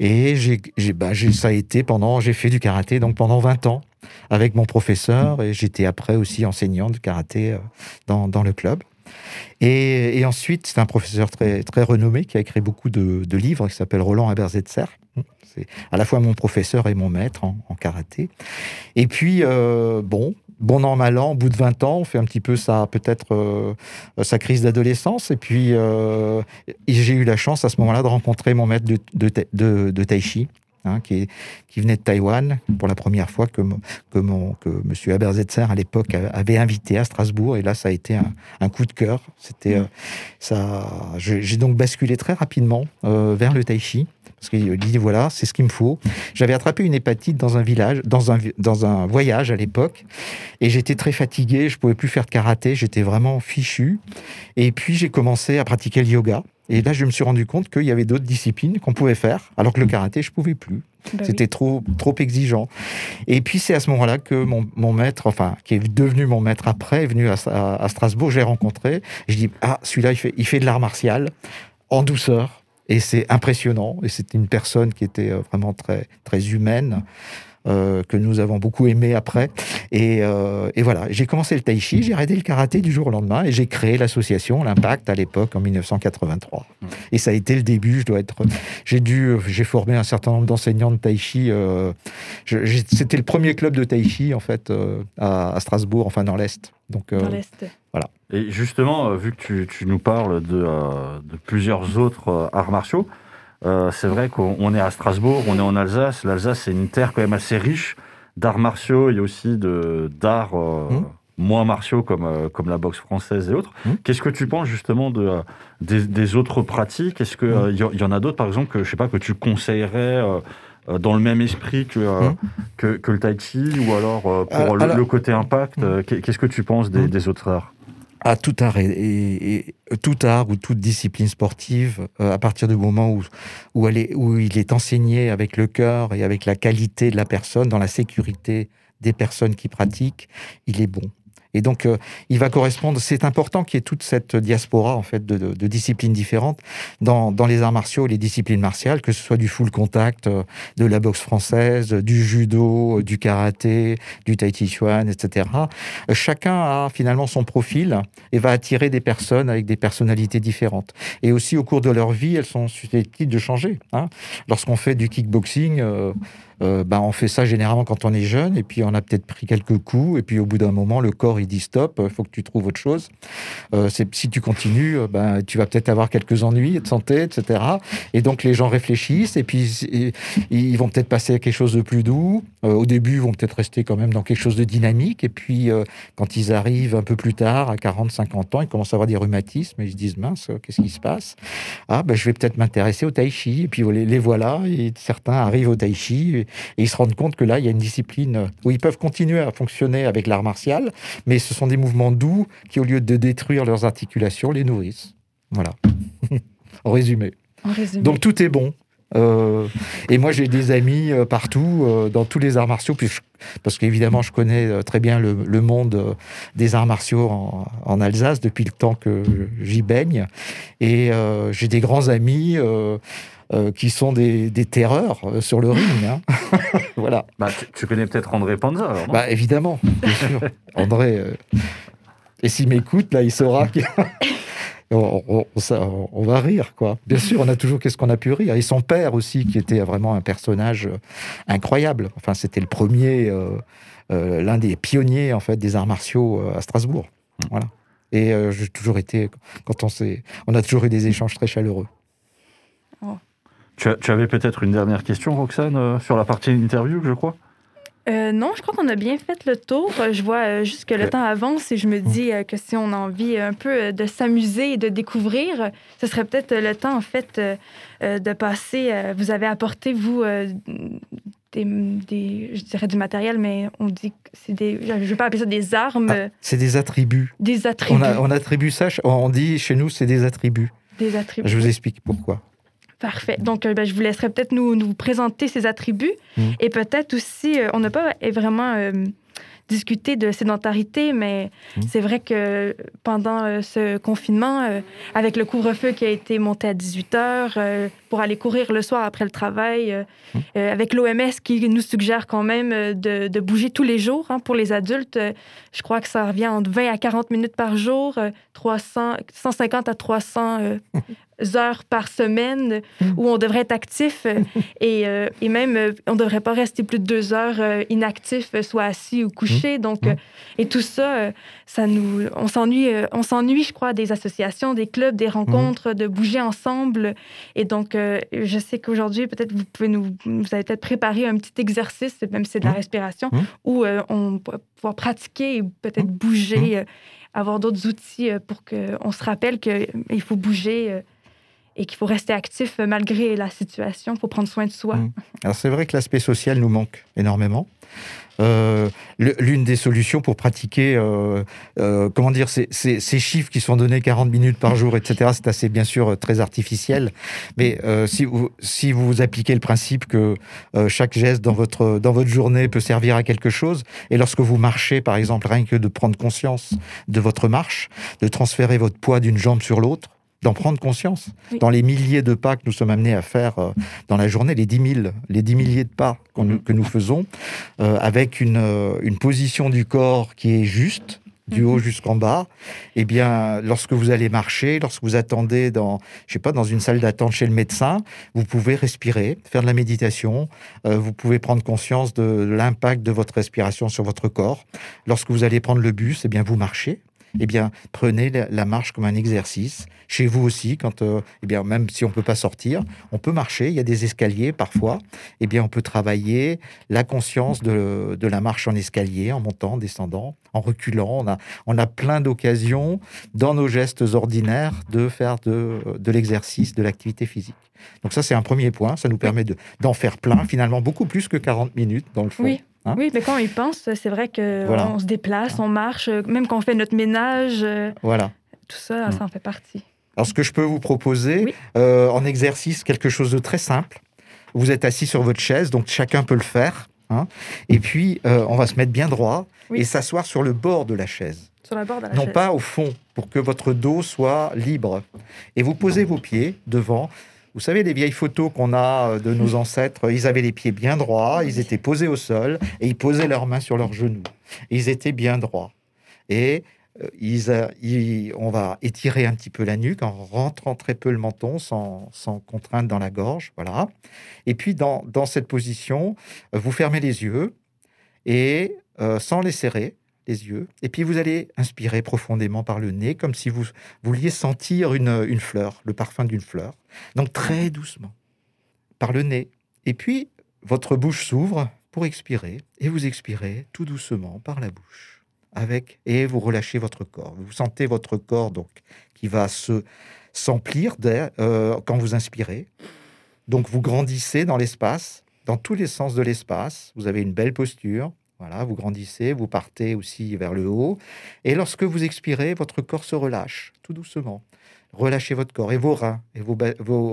et j'ai, bah, ça a été pendant, j'ai fait du karaté donc pendant 20 ans avec mon professeur et j'étais après aussi enseignant de karaté euh, dans, le club. Et, ensuite, c'est un professeur très, très renommé qui a écrit beaucoup de, livres, qui s'appelle Roland Aberzetzer. À la fois mon professeur et mon maître en, karaté. Et puis, euh, bon, bon an, mal an, au bout de 20 ans, on fait un petit peu ça, peut-être euh, sa crise d'adolescence. Et puis, euh, j'ai eu la chance à ce moment-là de rencontrer mon maître de, de, Tai Chi, hein, qui, venait de Taïwan pour la première fois que, que, mon, que M. Aberzetzer, à l'époque, avait invité à Strasbourg. Et là, ça a été un, coup de cœur. C'était, ça, j'ai donc basculé très rapidement vers le Tai Chi. Parce qu'il dit, voilà, c'est ce qu'il me faut. J'avais attrapé une hépatite dans un village, dans un, vi- dans un voyage à l'époque. Et j'étais très fatigué, je pouvais plus faire de karaté, j'étais vraiment fichu. Et puis j'ai commencé à pratiquer le yoga. Et là, je me suis rendu compte qu'il y avait d'autres disciplines qu'on pouvait faire, alors que le karaté, je pouvais plus. Bah oui. C'était trop, trop exigeant. Et puis c'est à ce moment-là que mon, mon maître, enfin, qui est devenu mon maître après, est venu à, à- à Strasbourg, j'ai rencontré. Je dis, ah, celui-là, il fait, il fait de l'art martial en douceur. Et c'est impressionnant. Et c'est une personne qui était euh, vraiment très, très humaine. Euh, que nous avons beaucoup aimé après. Et, euh, et voilà, j'ai commencé le tai chi, j'ai arrêté le karaté du jour au lendemain et j'ai créé l'association, l'Impact, à l'époque, en 1983. Et ça a été le début, je dois être... J'ai dû... J'ai formé un certain nombre d'enseignants de tai chi. euh, C'était le premier club de tai chi, en fait, euh, à, à Strasbourg, enfin dans l'Est. Donc, euh, Dans l'Est. Et justement, vu que tu, tu nous parles de, de plusieurs autres arts martiaux, euh, c'est vrai qu'on on est à Strasbourg, on est en Alsace. L'Alsace, c'est une terre quand même assez riche d'arts martiaux et aussi d'arts euh, Mhm. moins martiaux comme, euh, comme la boxe française et autres. Mhm. Qu'est-ce que tu penses justement de, des, des autres pratiques? Est-ce qu'il Mhm. y, y en a d'autres, par exemple, que, je sais pas, que tu conseillerais dans le même esprit que, euh, que, que le tai chi ou alors euh, pour Alors- le, alors- le côté impact euh, qu'est- Qu'est-ce que tu penses des, des autres arts? À tout art et, et- tout art ou toute discipline sportive, euh, à partir du moment où, où il est enseigné avec le cœur et avec la qualité de la personne, dans la sécurité des personnes qui pratiquent, il est bon. Et donc, euh, il va correspondre. C'est important qu'il y ait toute cette diaspora en fait de, de- de disciplines différentes dans, dans les arts martiaux les disciplines martiales, que ce soit du full contact, euh, de la boxe française, du judo, euh, du karaté, du tai chi chuan, etc. Euh, Chacun a finalement son profil et va attirer des personnes avec des personnalités différentes. Et aussi, au cours de leur vie, elles sont susceptibles de changer. hein. Lorsqu'on fait du kickboxing, euh, euh, bah, on fait ça généralement quand on est jeune, et puis on a peut-être pris quelques coups, et puis au bout d'un moment, le corps il dit stop, il faut que tu trouves autre chose. Euh, si tu continues, euh, bah, tu vas peut-être avoir quelques ennuis de santé, etc. Et donc les gens réfléchissent, et puis ils vont peut-être passer à quelque chose de plus doux. Euh, au début, ils vont peut-être rester quand même dans quelque chose de dynamique, et puis euh, quand ils arrivent un peu plus tard, à 40, 50 ans, ils commencent à avoir des rhumatismes, et ils se disent mince, euh, qu'est-ce qui se passe? Ah, ben, je vais peut-être m'intéresser au tai chi, et puis les, les voilà, et certains arrivent au tai chi, et, ils se rendent compte que là, il y a une discipline où ils peuvent continuer à fonctionner avec l'art martial, mais ce sont des mouvements doux qui, au lieu de détruire leurs articulations, les nourrissent. Voilà. en résumé. En résumé. Donc tout est bon. Euh, et moi, j'ai des amis euh, partout, euh, dans tous les arts martiaux, puis je- parce qu'évidemment, je connais très bien le, le monde des arts martiaux en, en Alsace depuis le temps que j'y baigne. Et euh, j'ai des grands amis euh, qui sont des, des terreurs euh, sur le ring. hein. voilà. Bah, tu, tu connais peut-être André Panza, alors, non? Bah, évidemment, bien sûr. André, euh, et s'il m'écoute, là, il saura que. On, on- ça- on va rire, quoi. Bien sûr, on a toujours qu'est-ce qu'on a pu rire? Et son père aussi, qui était vraiment un personnage incroyable. Enfin, c'était le premier, euh, euh, l'un des pionniers en fait des arts martiaux à Strasbourg. Voilà. Et euh, j'ai toujours été, quand on s'est, on a toujours eu des échanges très chaleureux. Tu, as- tu avais peut-être une dernière question, Roxane, euh, sur la partie interview, je crois? Euh, non, je crois qu'on a bien fait le tour. Euh, Je vois euh, juste que le temps avance et je me dis euh, que si on a envie un peu euh, de s'amuser et de découvrir, euh, ce serait peut-être le temps, en fait, euh, euh, de passer. euh, vous avez apporté, vous, euh, des, des- je dirais du matériel, mais on dit que c'est des. Je ne veux pas appeler ça des armes, Ah, c'est des attributs. des attributs. On, a- on attribue ça, on dit chez nous, c'est des attributs. Des attributs. Je vous explique pourquoi. Parfait. Donc, euh, ben, je vous laisserai peut-être nous, nous présenter ces attributs. Mhm. Et peut-être aussi, euh, on n'a pas vraiment euh, discuté de sédentarité, mais Mhm. c'est vrai que pendant ce confinement, avec le couvre-feu qui a été monté à 18 heures, pour aller courir le soir après le travail, euh, avec l'OMS qui nous suggère quand même de, de bouger tous les jours hein, pour les adultes, je crois que ça revient entre 20 à 40 minutes par jour, euh, 300, 150 à 300 euh, heures par semaine où on devrait être actif. Et, euh, et même euh, on ne devrait pas rester plus de deux heures euh, inactif, euh, soit assis ou couché. Donc, euh, et tout ça, ça nous, on s'ennuie, on s'ennuie, je crois, des associations, des clubs, des rencontres, de bouger ensemble. Et donc, je sais qu'aujourd'hui, peut-être vous pouvez nous, vous avez peut-être préparé un petit exercice, même si c'est de la respiration, où on va pouvoir pratiquer et peut-être bouger, avoir d'autres outils pour qu'on se rappelle qu'il faut bouger. Et qu'il faut rester actif euh, malgré la situation. Il faut prendre soin de soi. Mm. Alors c'est vrai que l'aspect social nous manque énormément. Euh, L'une des solutions pour pratiquer, euh, comment dire, ces, chiffres qui sont donnés 40 minutes par jour, etc., c'est assez bien sûr très artificiel. Mais si, vous, si vous appliquez le principe que chaque geste dans votre, dans votre journée peut servir à quelque chose, et lorsque vous marchez, par exemple, rien que de prendre conscience de votre marche, de transférer votre poids d'une jambe sur l'autre, d'en prendre conscience. Oui. Dans les milliers de pas que nous sommes amenés à faire euh, dans la journée, les 10 000, les 10 milliers de pas nous- que nous faisons, euh, avec une, euh, une position du corps qui est juste, du haut jusqu'en bas, eh bien, lorsque vous allez marcher, lorsque vous attendez dans, je sais pas, dans une salle d'attente chez le médecin, vous pouvez respirer, faire de la méditation, euh, vous pouvez prendre conscience de l'impact de votre respiration sur votre corps. Lorsque vous allez prendre le bus, eh bien, vous marchez. Eh bien, prenez la, la marche comme un exercice. Chez vous aussi, quand, euh, eh bien, même si on peut pas sortir, on peut marcher. Il y a des escaliers parfois. Eh bien, on peut travailler la conscience de, de la marche en escalier, en montant, en descendant, en reculant. On a, on a plein d'occasions dans nos gestes ordinaires de faire de, de l'exercice, de l'activité physique. Donc ça, c'est un premier point. Ça nous permet de- d'en faire plein, finalement, beaucoup plus que 40 minutes dans le fond. Oui. Hein? Oui, mais quand on y pense, c'est vrai qu'on Voilà. se déplace, on marche, même quand on fait notre ménage, euh, Voilà. tout ça, Mm. ça en fait partie. Alors, ce que je peux vous proposer Oui. euh, en exercice, quelque chose de très simple. Vous êtes assis sur votre chaise, donc chacun peut le faire. hein. Et puis, euh, on va se mettre bien droit Oui. et s'asseoir sur le bord de la chaise. Sur la bord de la non chaise. pas au fond, pour que votre dos soit libre. Et vous posez vos pieds devant. Vous savez, les vieilles photos qu'on a euh, de nos ancêtres, ils avaient les pieds bien droits, ils étaient posés au sol et ils posaient leurs mains sur leurs genoux. Et ils étaient bien droits. Et euh, ils ils- on va étirer un petit peu la nuque en rentrant très peu le menton sans, sans contrainte dans la gorge. Voilà. Et puis, dans, dans cette position, euh, vous fermez les yeux et euh, sans les serrer, les yeux. Et puis, vous allez inspirer profondément par le nez, comme si vous vouliez sentir une, une fleur, le parfum d'une fleur. Donc, très doucement, par le nez. Et puis, votre bouche s'ouvre pour expirer et vous expirez tout doucement par la bouche avec et vous relâchez votre corps. Vous sentez votre corps donc qui va se s'emplir euh, quand vous inspirez. Donc vous grandissez dans l'espace, dans tous les sens de l'espace. Vous avez une belle posture. Voilà, vous grandissez, vous partez aussi vers le haut. Et lorsque vous expirez, votre corps se relâche tout doucement. Relâchez votre corps et vos reins et vos,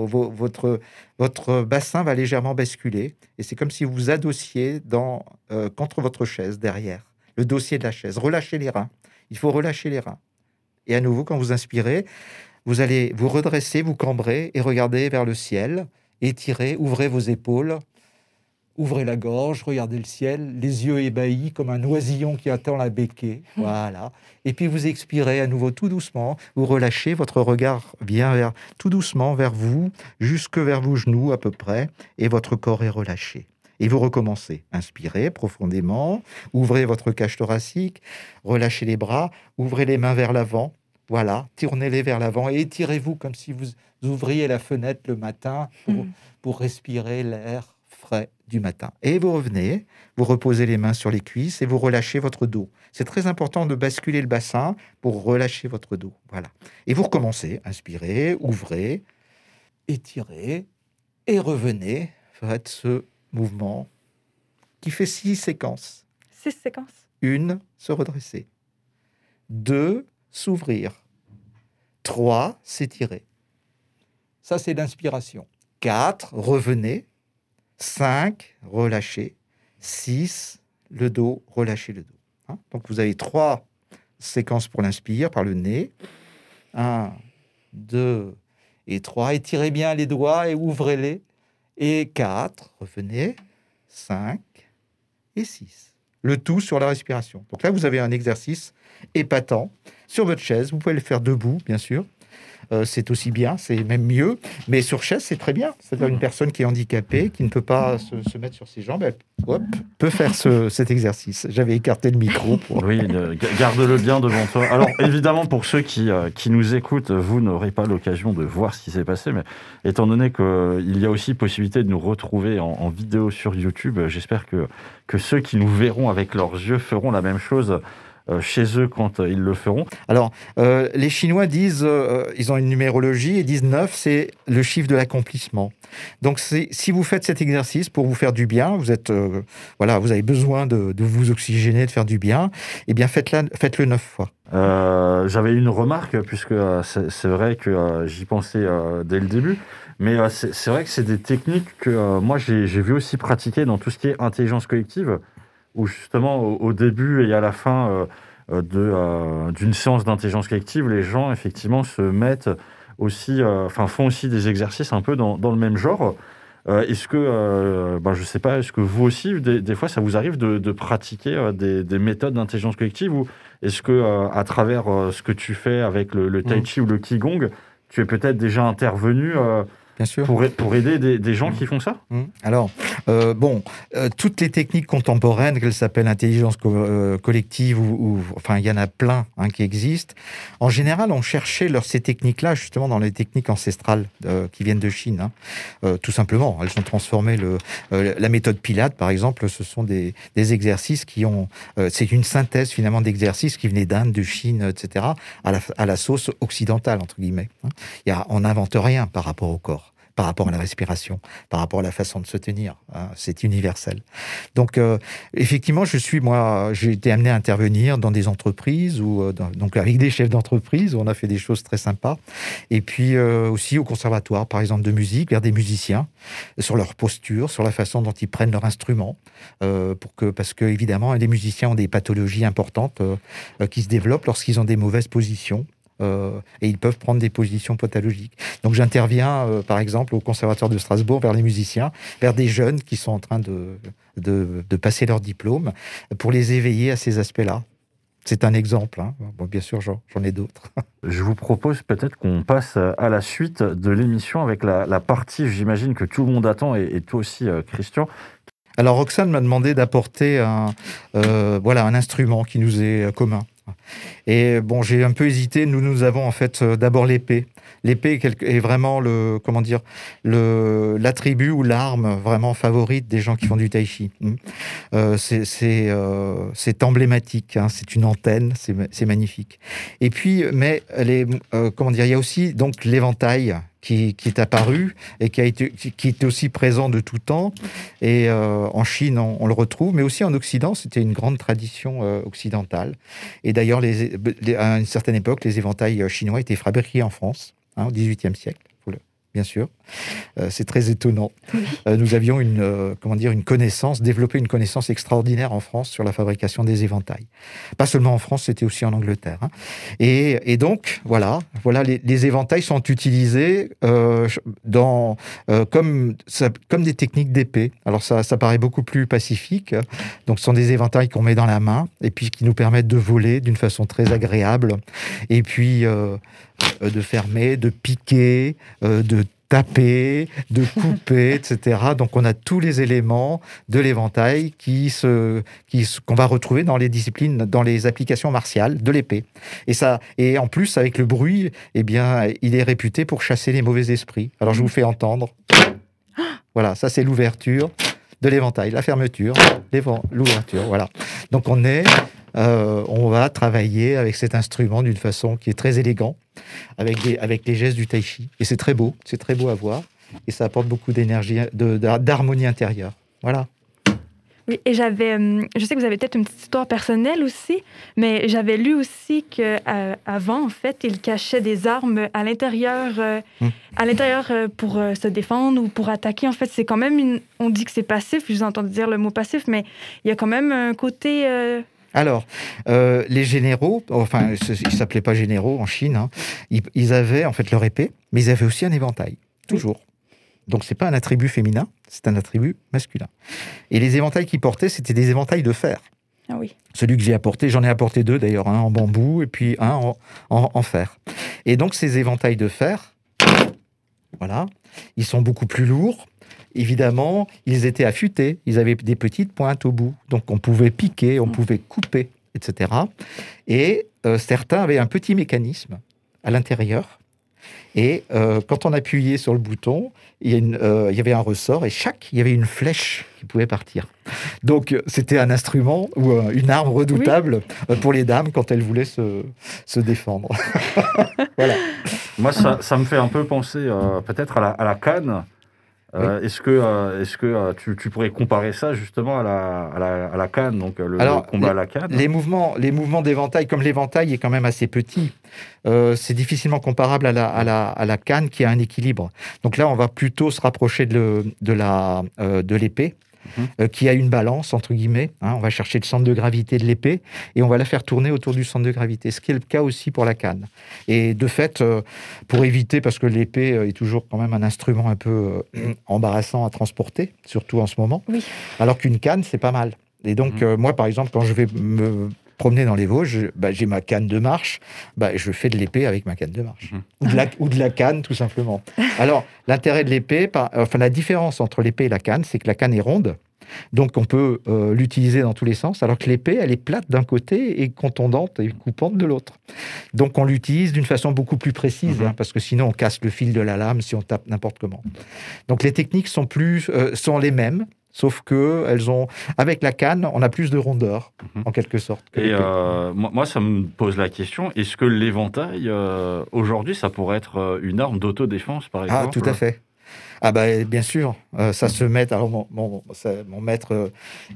votre, votre bassin va légèrement basculer. Et c'est comme si vous vous adossiez dans, euh, contre votre chaise derrière le dossier de la chaise. Relâchez les reins. Il faut relâcher les reins. Et à nouveau, quand vous inspirez, vous allez vous redresser, vous cambrer et regarder vers le ciel. Étirez, ouvrez vos épaules, ouvrez la gorge, regardez le ciel, les yeux ébahis comme un oisillon qui attend la béquée. Voilà. Et puis vous expirez à nouveau tout doucement. Vous relâchez, votre regard vient vers, tout doucement vers vous, jusque vers vos genoux à peu près, et votre corps est relâché. Et vous recommencez. Inspirez profondément, ouvrez votre cage thoracique, relâchez les bras, ouvrez les mains vers l'avant. Voilà, tournez-les vers l'avant et étirez-vous comme si vous ouvriez la fenêtre le matin pour, Mhm. pour respirer l'air frais du matin. Et vous revenez, vous reposez les mains sur les cuisses et vous relâchez votre dos. C'est très important de basculer le bassin pour relâcher votre dos. Voilà. Et vous recommencez. Inspirez, ouvrez, étirez et revenez. Faites ce mouvement qui fait six séquences. Six séquences. Une, se redresser. Deux, s'ouvrir. Trois, s'étirer. Ça, c'est l'inspiration. Quatre, revenez. Cinq, relâchez. Six, le dos, relâchez le dos. Hein? Donc, vous avez trois séquences pour l'inspire par le nez. Un, deux et trois. Étirez bien les doigts et ouvrez-les. Et quatre, revenez. Cinq et six. Le tout sur la respiration. Donc là, vous avez un exercice épatant sur votre chaise. Vous pouvez le faire debout, bien sûr. Euh, c'est aussi bien, c'est même mieux. Mais sur chaise, c'est très bien. C'est-à-dire une personne qui est handicapée, qui ne peut pas se, se mettre sur ses jambes, elle hop, peut faire ce- cet exercice. J'avais écarté le micro pour... Oui, euh, ga- garde-le bien devant toi. Alors, évidemment, pour ceux qui, euh, qui nous écoutent, vous n'aurez pas l'occasion de voir ce qui s'est passé, mais étant donné qu'il y a aussi possibilité de nous retrouver en, en vidéo sur YouTube, euh, j'espère que, que ceux qui nous verront avec leurs yeux feront la même chose euh, chez eux quand euh, ils le feront. Alors, euh, les Chinois disent, euh, ils ont une numérologie et disent 9, c'est le chiffre de l'accomplissement. Donc, si vous faites cet exercice pour vous faire du bien, vous êtes, euh, voilà, vous avez besoin de, vous oxygéner, de faire du bien, eh bien, faites-le 9 fois. Euh, J'avais une remarque, puisque euh, c'est vrai que euh, j'y pensais euh, dès le début, mais euh, c'est vrai que c'est des techniques que euh, moi j'ai vu aussi pratiquer dans tout ce qui est intelligence collective, où justement au, au début et à la fin euh, euh, euh, d'une séance d'intelligence collective, les gens effectivement se mettent aussi, enfin font aussi des exercices un peu dans, dans le même genre. Est-ce que, ben, je sais pas, est-ce que vous aussi, des, des fois, ça vous arrive de, de pratiquer des, des méthodes d'intelligence collective ou est-ce que, à travers ce que tu fais avec le, le tai chi ou le qigong, tu es peut-être déjà intervenu Bien sûr. pour, pour aider des, des gens qui font ça? Mm. Alors, euh, bon, euh, toutes les techniques contemporaines, qu'elles s'appellent intelligence co- euh, collective, ou, ou- enfin, il y en a plein hein, qui existent. En général, on cherchait leur, ces techniques-là justement dans les techniques ancestrales euh, qui viennent de Chine. hein. Euh, tout simplement, elles ont transformé le, euh, la méthode Pilate, par exemple. Ce sont des, des exercices qui ont, euh, c'est une synthèse finalement d'exercices qui venaient d'Inde, de Chine, etc., à la, à la sauce occidentale entre guillemets. hein. Il y a, on n'invente rien par rapport au corps par rapport à la respiration, par rapport à la façon de se tenir. hein, c'est universel. Donc, euh, effectivement, je suis, moi, j'ai été amené à intervenir dans des entreprises, ou euh, donc avec des chefs d'entreprise, où on a fait des choses très sympas. Et puis euh, aussi au conservatoire, par exemple, de musique, vers des musiciens, sur leur posture, sur la façon dont ils prennent leur instrument. euh, pour que, parce que, évidemment, les musiciens ont des pathologies importantes euh, euh, qui se développent lorsqu'ils ont des mauvaises positions. Euh, et ils peuvent prendre des positions pathologiques. Donc j'interviens, euh, par exemple, au Conservatoire de Strasbourg vers les musiciens, vers des jeunes qui sont en train de, de, de passer leur diplôme, pour les éveiller à ces aspects-là. C'est un exemple. hein. Bon, bien sûr, j'en j'en ai d'autres. Je vous propose peut-être qu'on passe à la suite de l'émission avec la, la partie, j'imagine, que tout le monde attend, et, et toi aussi, euh, Christian. Alors Roxane m'a demandé d'apporter un, euh, voilà, un instrument qui nous est commun. Et bon, j'ai un peu hésité. Nous, nous avons en fait euh, d'abord l'épée. L'épée est vraiment le, comment dire, le l'attribut ou l'arme vraiment favorite des gens qui font du tai chi. Hmm. Euh, c'est c'est euh, emblématique. hein. C'est une antenne. C'est c'est magnifique. Et puis, mais les, euh, comment dire, il y a aussi donc l'éventail qui, qui est apparu et qui a été qui est aussi présent de tout temps. Et en Chine, on, le retrouve, mais aussi en Occident, c'était une grande tradition occidentale. Et d'ailleurs, les- à une certaine époque, les éventails chinois étaient fabriqués en France, hein, au XVIIIe siècle, bien sûr. Euh, c'est très étonnant. Euh, nous avions une, euh, comment dire, une connaissance, développé une connaissance extraordinaire en France sur la fabrication des éventails. Pas seulement en France, c'était aussi en Angleterre. hein. Et, et donc, voilà, voilà les, les éventails sont utilisés dans, comme, ça- comme des techniques d'épée. Alors, ça, ça paraît beaucoup plus pacifique. Donc, ce sont des éventails qu'on met dans la main et puis qui nous permettent de voler d'une façon très agréable. Et puis, de fermer, de piquer, de taper, de couper, etc. Donc on a tous les éléments de l'éventail qui se, qui qu'on va retrouver dans les disciplines, dans les applications martiales de l'épée. Et ça, et en plus avec le bruit, eh bien, il est réputé pour chasser les mauvais esprits. Alors je vous fais entendre. Voilà, ça c'est l'ouverture de l'éventail, la fermeture, l'ouverture. Voilà. Donc on est, euh, on va travailler avec cet instrument d'une façon qui est très élégant, avec des, avec les gestes du tai chi. Et c'est très beau, c'est très beau à voir, et ça apporte beaucoup d'énergie, d'harmonie intérieure. Voilà. Oui, et j'avais, hum, je sais que vous avez peut-être une petite histoire personnelle aussi, mais j'avais lu aussi que euh, avant, en fait, ils cachaient des armes à l'intérieur, euh, Hmm. à l'intérieur euh, pour euh, se défendre ou pour attaquer. En fait, c'est quand même une. On dit que c'est passif. Je vous entends dire le mot passif, mais il y a quand même un côté. Alors, euh, les généraux, enfin, ils s'appelaient pas généraux en Chine, hein, ils, ils avaient en fait leur épée, mais ils avaient aussi un éventail, toujours. Donc, c'est pas un attribut féminin, c'est un attribut masculin. Et les éventails qu'ils portaient, c'était des éventails de fer. Ah oui. Celui que j'ai apporté, j'en ai apporté deux d'ailleurs, un en bambou et puis un en, en- en fer. Et donc ces éventails de fer, voilà, ils sont beaucoup plus lourds. Évidemment, ils étaient affûtés, ils avaient des petites pointes au bout, donc on pouvait piquer, on pouvait couper, etc. Et euh, certains avaient un petit mécanisme à l'intérieur. Et euh, quand on appuyait sur le bouton, il y, a une, euh, il y avait un ressort et chaque, il y avait une flèche qui pouvait partir. Donc c'était un instrument ou euh, une arme redoutable pour les dames quand elles voulaient se, se défendre. voilà. Moi, ça, ça me fait un peu penser peut-être à la, à la canne. Euh, Est-ce que, euh, est-ce que euh, tu, tu pourrais comparer ça justement à la, à la, à la canne, donc le, Alors, le combat à la canne Les mouvements, les mouvements d'éventail, comme l'éventail est quand même assez petit, c'est difficilement comparable à la, à, la, à la canne qui a un équilibre. Donc là, on va plutôt se rapprocher de, le- de la de l'épée. Mhm. euh, qui a une balance entre guillemets. hein. on va chercher le centre de gravité de l'épée et on va la faire tourner autour du centre de gravité, ce qui est le cas aussi pour la canne. Et de fait, euh, pour éviter, parce que l'épée euh, est toujours quand même un instrument un peu euh, embarrassant à transporter, surtout en ce moment, Oui. alors qu'une canne, c'est pas mal. Et donc, Mhm. euh, moi, par exemple, quand je vais me promener dans les Vosges, bah, j'ai ma canne de marche, bah, je fais de l'épée avec ma canne de marche. Mhm. Ou, de la, ou de la canne, tout simplement. Alors, l'intérêt de l'épée, enfin, la différence entre l'épée et la canne, c'est que la canne est ronde. Donc, on peut euh, l'utiliser dans tous les sens, alors que l'épée, elle est plate d'un côté et contondante et coupante de l'autre. Donc, on l'utilise d'une façon beaucoup plus précise, Mhm. hein, parce que sinon, on casse le fil de la lame si on tape n'importe comment. Donc, les techniques sont, plus, euh, sont les mêmes, sauf que elles ont, avec la canne, on a plus de rondeur, Mhm. en quelque sorte. que Et euh, moi, ça me pose la question est-ce que l'éventail, euh, aujourd'hui, ça pourrait être euh, une arme d'autodéfense, par Ah, exemple? tout à fait. Ah bah bien sûr, euh, ça se met. Alors mon, mon, ça- mon maître, euh,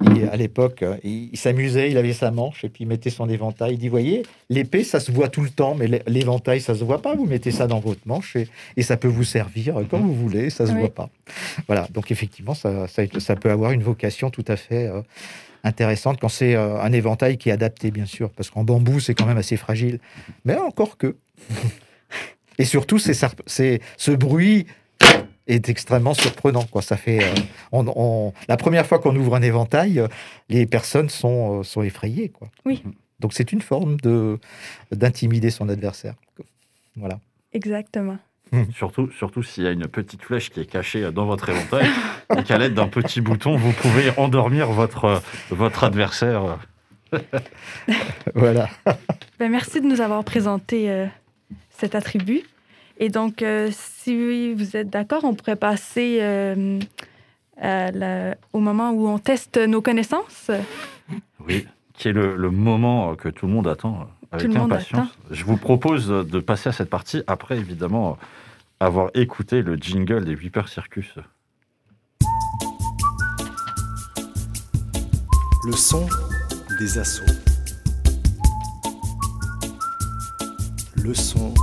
il- à l'époque, euh, il, il s'amusait, il avait sa manche et puis il mettait son éventail. Il dit, voyez, l'épée, ça se voit tout le temps, mais l'é- l'éventail, ça se voit pas. Vous mettez ça dans votre manche et, et ça peut vous servir comme vous voulez, ça se Oui. voit pas. Voilà, donc effectivement, ça, ça, ça peut avoir une vocation tout à fait intéressante quand c'est un éventail qui est adapté, bien sûr, parce qu'en bambou, c'est quand même assez fragile. Mais encore que. Et surtout, c'est ce bruit est extrêmement surprenant. Quoi. Ça fait, euh, on- on- la première fois qu'on ouvre un éventail, euh, les personnes sont, euh, sont effrayées. Quoi. Oui. Donc c'est une forme de d'intimider son adversaire. Voilà. Exactement. Surtout, surtout s'il y a une petite flèche qui est cachée dans votre éventail et qu'à l'aide d'un petit bouton, vous pouvez endormir votre, votre adversaire. voilà. Ben, merci de nous avoir présenté euh, cet attribut. Et donc, euh, si vous êtes d'accord, on pourrait passer euh, à la- au moment où on teste nos connaissances. Oui, qui est le, le moment que tout le monde attend avec impatience. Je vous propose de passer à cette partie après, évidemment, avoir écouté le jingle des Whipper Circus. Le son des assauts. Le son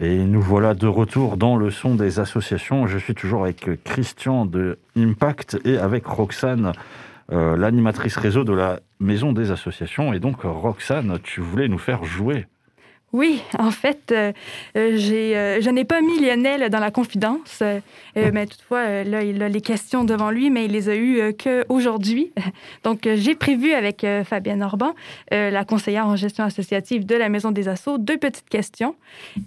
Et nous voilà de retour dans le son des associations. Je suis toujours avec Christian de Impact et avec Roxane, euh, l'animatrice réseau de la Maison des Associations. Et donc, Roxane, tu voulais nous faire jouer. Oui, en fait, euh, euh, euh, je n'ai pas mis Lionel dans la confidence, euh, euh, mais toutefois, là, il a les questions devant lui, mais il les a eues qu'aujourd'hui. Donc, j'ai prévu avec Fabienne Orban, la conseillère en gestion associative de la Maison des Assos, deux petites questions.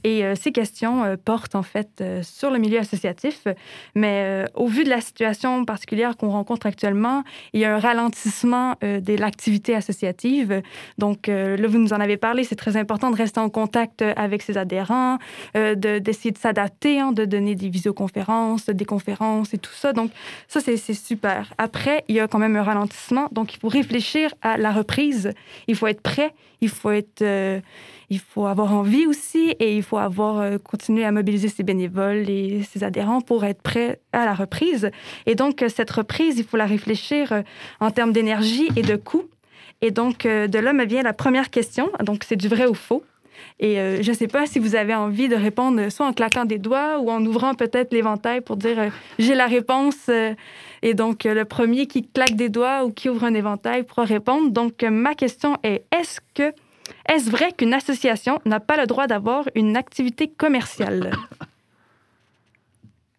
Et ces questions portent en fait sur le milieu associatif, mais au vu de la situation particulière qu'on rencontre actuellement, il y a un ralentissement de l'activité associative. Donc, là, vous nous en avez parlé, c'est très important de rester en contact avec ses adhérents, euh, de- d'essayer de s'adapter, hein, de donner des visioconférences, des conférences et tout ça. Donc, ça, c'est super. Après, il y a quand même un ralentissement, donc il faut réfléchir à la reprise. Il faut être prêt, il faut être... euh, il faut avoir envie aussi et il faut avoir euh, continué à mobiliser ses bénévoles et ses adhérents pour être prêt à la reprise. Et donc, cette reprise, il faut la réfléchir en termes d'énergie et de coût. Et donc, de là me vient la première question. Donc, c'est du vrai ou faux? Et euh, je ne sais pas si vous avez envie de répondre soit en claquant des doigts ou en ouvrant peut-être l'éventail pour dire euh, j'ai la réponse. euh, et donc, euh, le premier qui claque des doigts ou qui ouvre un éventail pourra répondre. Donc, euh, ma question est est-ce que est-ce vrai qu'une association n'a pas le droit d'avoir une activité commerciale?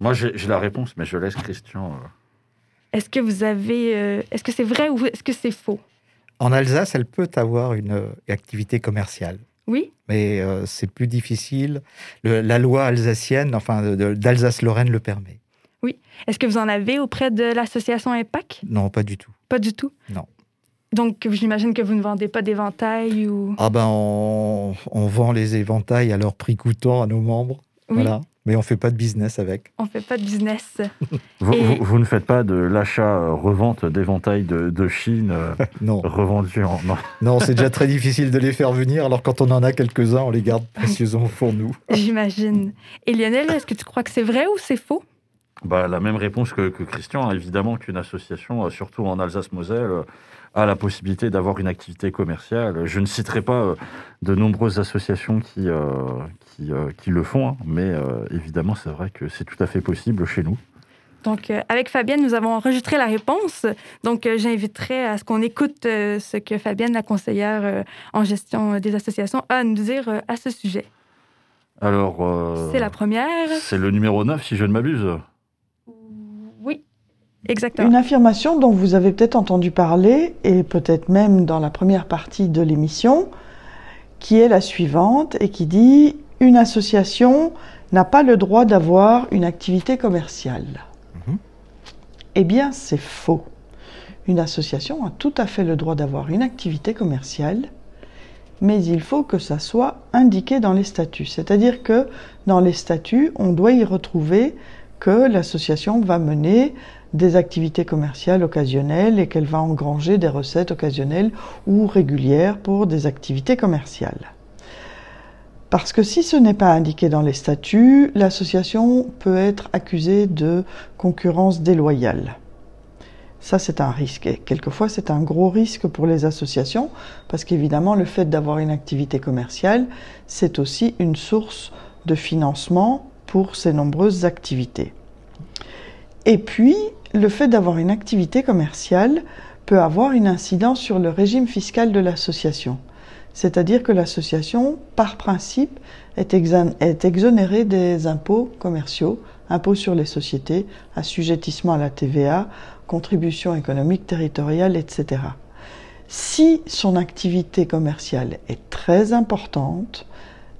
Moi, j'ai la réponse, mais je laisse Christian. Est-ce que vous avez. euh, est-ce que c'est vrai ou est-ce que c'est faux? En Alsace, elle peut avoir une activité commerciale. Oui? Mais euh, c'est plus difficile. Le- la loi alsacienne, enfin d'Alsace-Lorraine le permet. Est-ce que vous en avez auprès de l'association IMPAC? Non, pas du tout. Pas du tout? Non. Donc, j'imagine que vous ne vendez pas d'éventail ou. Ah ben, on, on vend les éventails à leur prix coûtant à nos membres. Oui, Voilà. Mais on fait pas de business avec. on fait pas de business. Vous, Et- vous- vous ne faites pas de l'achat-revente d'éventails de, de Chine euh, Non, revendus en. non. non, c'est déjà très difficile de les faire venir. Alors quand on en a quelques-uns, on les garde précieusement pour nous. J'imagine. Et Lionel, est-ce que tu crois que c'est vrai ou c'est faux? Bah, la même réponse que, que Christian. Évidemment qu'une association, euh, surtout en Alsace-Moselle, euh, a la possibilité d'avoir une activité commerciale. Je ne citerai pas euh, de nombreuses associations qui, euh, qui, euh, qui le font, hein, mais euh, évidemment, c'est vrai que c'est tout à fait possible chez nous. Donc, avec Fabienne, nous avons enregistré la réponse. Donc, j'inviterai à ce qu'on écoute ce que Fabienne, la conseillère en gestion des associations, a à nous dire à ce sujet. Alors, C'est la première. c'est le numéro 9, si je ne m'abuse. Exactement. Une affirmation dont vous avez peut-être entendu parler, et peut-être même dans la première partie de l'émission, qui est la suivante et qui dit Une association n'a pas le droit d'avoir une activité commerciale. Mhm. Eh bien, c'est faux. Une association a tout à fait le droit d'avoir une activité commerciale, mais il faut que ça soit indiqué dans les statuts. C'est-à-dire que dans les statuts, on doit y retrouver que l'association va mener des activités commerciales occasionnelles et qu'elle va engranger des recettes occasionnelles ou régulières pour des activités commerciales. Parce que si ce n'est pas indiqué dans les statuts, l'association peut être accusée de concurrence déloyale. Ça, c'est un risque. Et quelquefois, c'est un gros risque pour les associations, parce qu'évidemment, le fait d'avoir une activité commerciale, c'est aussi une source de financement pour ces nombreuses activités. Et puis, le fait d'avoir une activité commerciale peut avoir une incidence sur le régime fiscal de l'association. C'est-à-dire que l'association, par principe, est, exon- est exonérée des impôts commerciaux impôt sur les sociétés, assujettissement à la TVA, contribution économique territoriale, etc. Si son activité commerciale est très importante,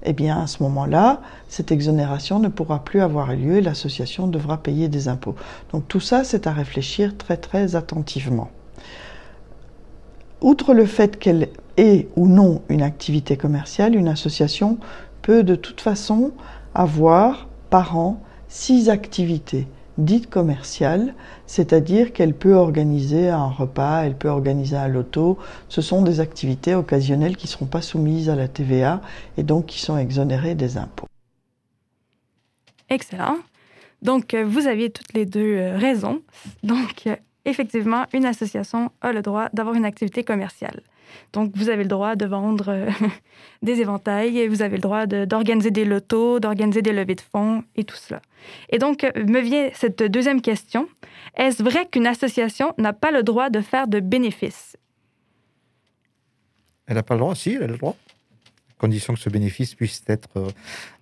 eh bien à ce moment-là, cette exonération ne pourra plus avoir lieu et l'association devra payer des impôts. Donc tout ça, c'est à réfléchir très très attentivement. Outre le fait qu'elle ait ou non une activité commerciale, une association peut de toute façon avoir par an six activités dites commerciales, c'est-à-dire qu'elle peut organiser un repas, elle peut organiser un loto. Ce sont des activités occasionnelles qui ne seront pas soumises à la TVA et donc qui sont exonérées des impôts. Excellent. Donc, euh, vous aviez toutes les deux euh, raisons. Donc, euh, effectivement, une association a le droit d'avoir une activité commerciale. Donc, vous avez le droit de vendre euh, des éventails, vous avez le droit d'organiser des lotos, d'organiser des levées de fonds et tout cela. Et donc, euh, me vient cette deuxième question. Est-ce vrai qu'une association n'a pas le droit de faire de bénéfices? Elle n'a pas le droit, si, elle a le droit. À condition que ce bénéfice puisse être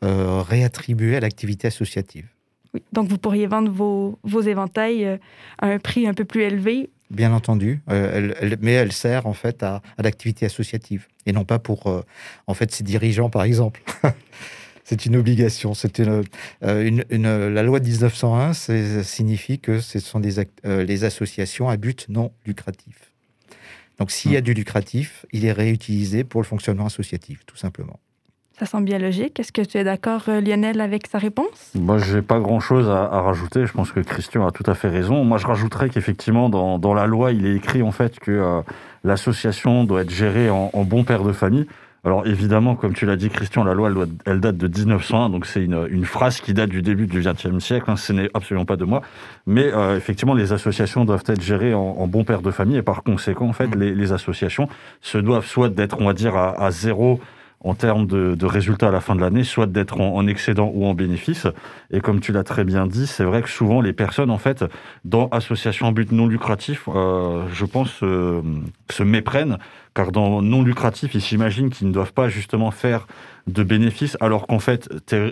euh, réattribué à l'activité associative. Oui. Donc, vous pourriez vendre vos, vos éventails à un prix un peu plus élevé Bien entendu, euh, elle, mais elle sert en fait à, l'activité associative et non pas pour euh, en fait ses dirigeants par exemple. c'est une obligation. C'est une, euh, une, la loi de 1901 signifie que ce sont des les associations à but non lucratif. Donc s'il y a mmh. du lucratif, il est réutilisé pour le fonctionnement associatif, tout simplement. Ça semble bien logique. Est-ce que tu es d'accord, euh, Lionel, avec sa réponse? Moi, je n'ai pas grand-chose à, rajouter. Je pense que Christian a tout à fait raison. Moi, je rajouterais qu'effectivement, dans, dans, la loi, il est écrit en fait que euh, l'association doit être gérée en, bon père de famille. Alors évidemment, comme tu l'as dit, Christian, la loi, elle, date de 1901, donc c'est une, une, phrase qui date du début du XXe siècle. Hein, ce n'est absolument pas de moi, mais euh, effectivement, les associations doivent être gérées en, bon père de famille, et par conséquent, en fait, mmh. les, les associations se doivent soit d'être, on va dire, à, à zéro en termes de, résultats à la fin de l'année, soit d'être en, excédent ou en bénéfice. Et comme tu l'as très bien dit, c'est vrai que souvent les personnes, en fait, dans association à but non lucratif, euh, je pense, euh, se méprennent, car dans non lucratif, ils s'imaginent qu'ils ne doivent pas justement faire de bénéfices, alors qu'en fait,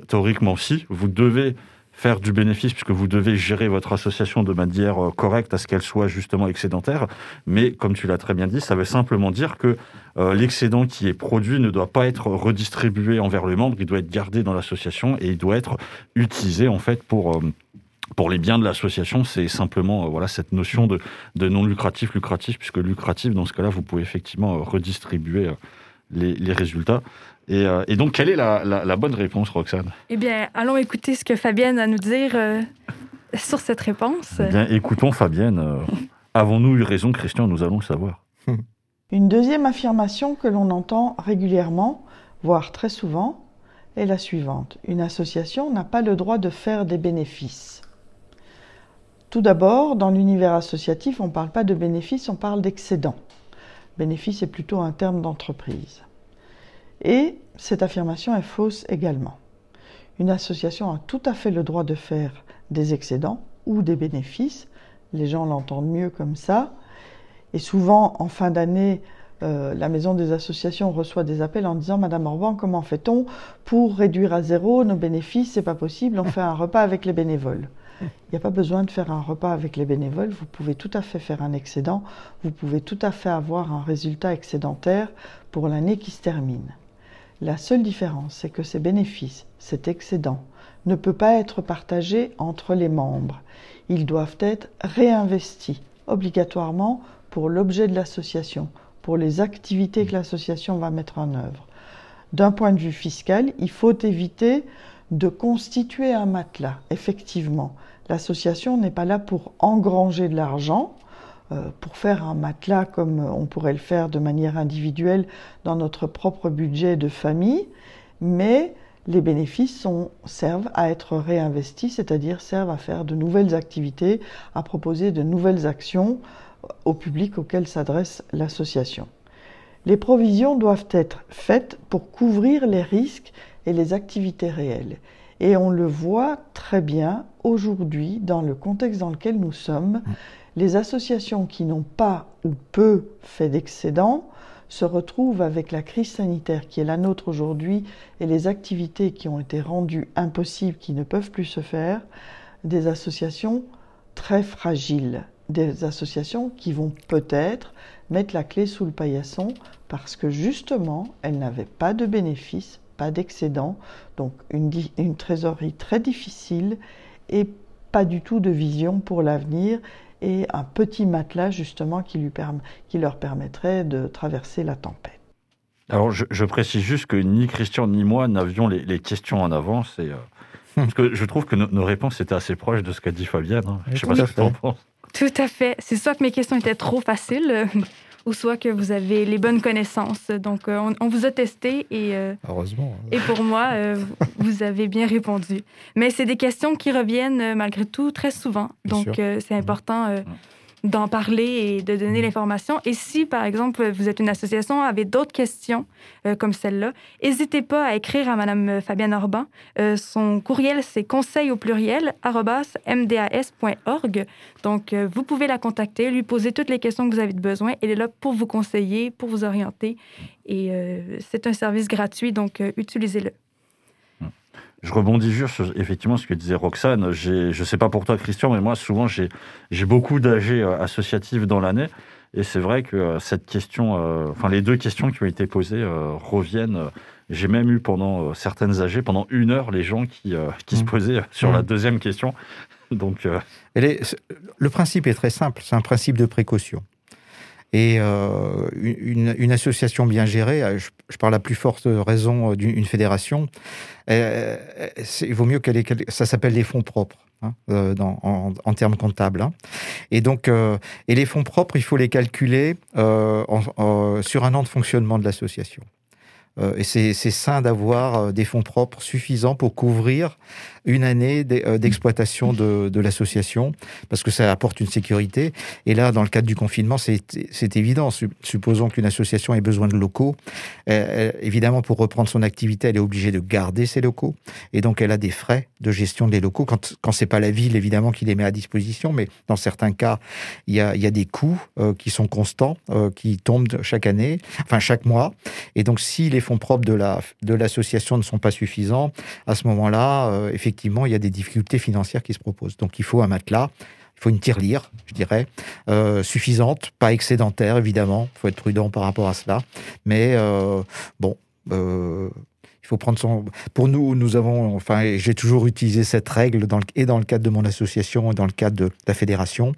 théoriquement, si, vous devez faire du bénéfice puisque vous devez gérer votre association de manière euh, correcte à ce qu'elle soit justement excédentaire. Mais comme tu l'as très bien dit, ça veut simplement dire que euh, l'excédent qui est produit ne doit pas être redistribué envers les membres, il doit être gardé dans l'association et il doit être utilisé en fait pour... Euh, pour les biens de l'association, c'est simplement voilà cette notion de, de non lucratif, lucratif, puisque lucratif, dans ce cas-là, vous pouvez effectivement redistribuer les, les résultats. Euh, et, donc, quelle est la, bonne réponse, Roxane? Eh bien, allons écouter ce que Fabienne a à nous dire euh, sur cette réponse. Eh bien, écoutons Fabienne. Euh, avons-nous eu raison, Christian? Nous allons le savoir. Une deuxième affirmation que l'on entend régulièrement, voire très souvent, est la suivante. Une association n'a pas le droit de faire des bénéfices. Tout d'abord, dans l'univers associatif, on ne parle pas de bénéfices, on parle d'excédent. Bénéfice est plutôt un terme d'entreprise. Et cette affirmation est fausse également. Une association a tout à fait le droit de faire des excédents ou des bénéfices. Les gens l'entendent mieux comme ça. Et souvent, en fin d'année, euh, la maison des associations reçoit des appels en disant Madame Orban, comment fait-on pour réduire à zéro nos bénéfices? C'est pas possible, on fait un repas avec les bénévoles. Il n'y a pas besoin de faire un repas avec les bénévoles, vous pouvez tout à fait faire un excédent, vous pouvez tout à fait avoir un résultat excédentaire pour l'année qui se termine. La seule différence, c'est que ces bénéfices, cet excédent, ne peut pas être partagé entre les membres. Ils doivent être réinvestis obligatoirement pour l'objet de l'association, pour les activités que l'association va mettre en œuvre. D'un point de vue fiscal, il faut éviter de constituer un matelas. Effectivement, l'association n'est pas là pour engranger de l'argent, pour faire un matelas comme on pourrait le faire de manière individuelle dans notre propre budget de famille, mais les bénéfices servent à être réinvestis, c'est-à-dire servent à faire de nouvelles activités, à proposer de nouvelles actions au public auquel s'adresse l'association. Les provisions doivent être faites pour couvrir les risques et les activités réelles. Et on le voit très bien aujourd'hui dans le contexte dans lequel nous sommes. Les associations qui n'ont pas ou peu fait d'excédent se retrouvent avec la crise sanitaire qui est la nôtre aujourd'hui et les activités qui ont été rendues impossibles, qui ne peuvent plus se faire, des associations très fragiles, des associations qui vont peut-être mettre la clé sous le paillasson parce que justement, elles n'avaient pas de bénéfices, pas d'excédent, donc une, une, trésorerie très difficile et pas du tout de vision pour l'avenir et un petit matelas justement qui, lui qui leur permettrait de traverser la tempête. Alors je, précise juste que ni Christian ni moi n'avions les, questions en avance et euh, parce que je trouve que nos réponses étaient assez proches de ce qu'a dit Fabienne. Hein. Je sais pas ce que tu en penses. Tout à fait. C'est soit que mes questions étaient trop faciles, ou soit que vous avez les bonnes connaissances. Donc, euh, on, vous a testé et, euh, Heureusement. et pour moi, euh, vous avez bien répondu. Mais c'est des questions qui reviennent malgré tout très souvent. Donc, c'est important d'en parler et de donner mm. l'information. Et si, par exemple, vous êtes une association avec d'autres questions euh, comme celle-là, n'hésitez pas à écrire à Mme Fabienne Orban. Euh, son courriel, c'est conseil au pluriel, mdas.org. Donc, euh, vous pouvez la contacter, lui poser toutes les questions que vous avez besoin. Elle est là pour vous conseiller, pour vous orienter. Et c'est un service gratuit, donc utilisez-le. Je rebondis juste sur effectivement ce que disait Roxane. Je ne sais pas pour toi, Christian, mais moi, souvent, j'ai beaucoup d'AG euh, associatifs dans l'année. Et c'est vrai que euh, cette question, euh, enfin, les deux questions qui ont été posées reviennent. J'ai même eu pendant certaines AG, pendant une heure, les gens qui, qui se mmh. posaient sur la mmh. deuxième question. Donc, le principe est très simple, c'est un principe de précaution. Et euh, une, association bien gérée, euh, je, parle à plus forte raison euh, d'une fédération, il vaut mieux qu'elle ait. Ça s'appelle les fonds propres. Hein, en, termes comptables. Hein. Et donc, et les fonds propres, il faut les calculer sur un an de fonctionnement de l'association. Et c'est sain d'avoir des fonds propres suffisants pour couvrir une année euh, d'exploitation de, l'association, parce que ça apporte une sécurité. Et là, dans le cadre du confinement, c'est évident. Supposons qu'une association ait besoin de locaux. évidemment, pour reprendre son activité, elle est obligée de garder ses locaux. Et donc, elle a des frais de gestion des locaux. Quand, quand c'est pas la ville, évidemment, qui les met à disposition, mais dans certains cas, il y a, des coûts euh, qui sont constants, euh, qui tombent chaque année, enfin chaque mois. Et donc, si les fonds propres de l'association de ne sont pas suffisants, à ce moment-là, effectivement, effectivement, il y a des difficultés financières qui se proposent. Donc, il faut un matelas, il faut une tirelire, je dirais, euh, suffisante, pas excédentaire, évidemment. Il faut être prudent par rapport à cela. Mais euh, bon, euh, il faut prendre son. Pour nous, nous avons, enfin, j'ai toujours utilisé cette règle et dans le cadre de mon association et dans le cadre de la fédération,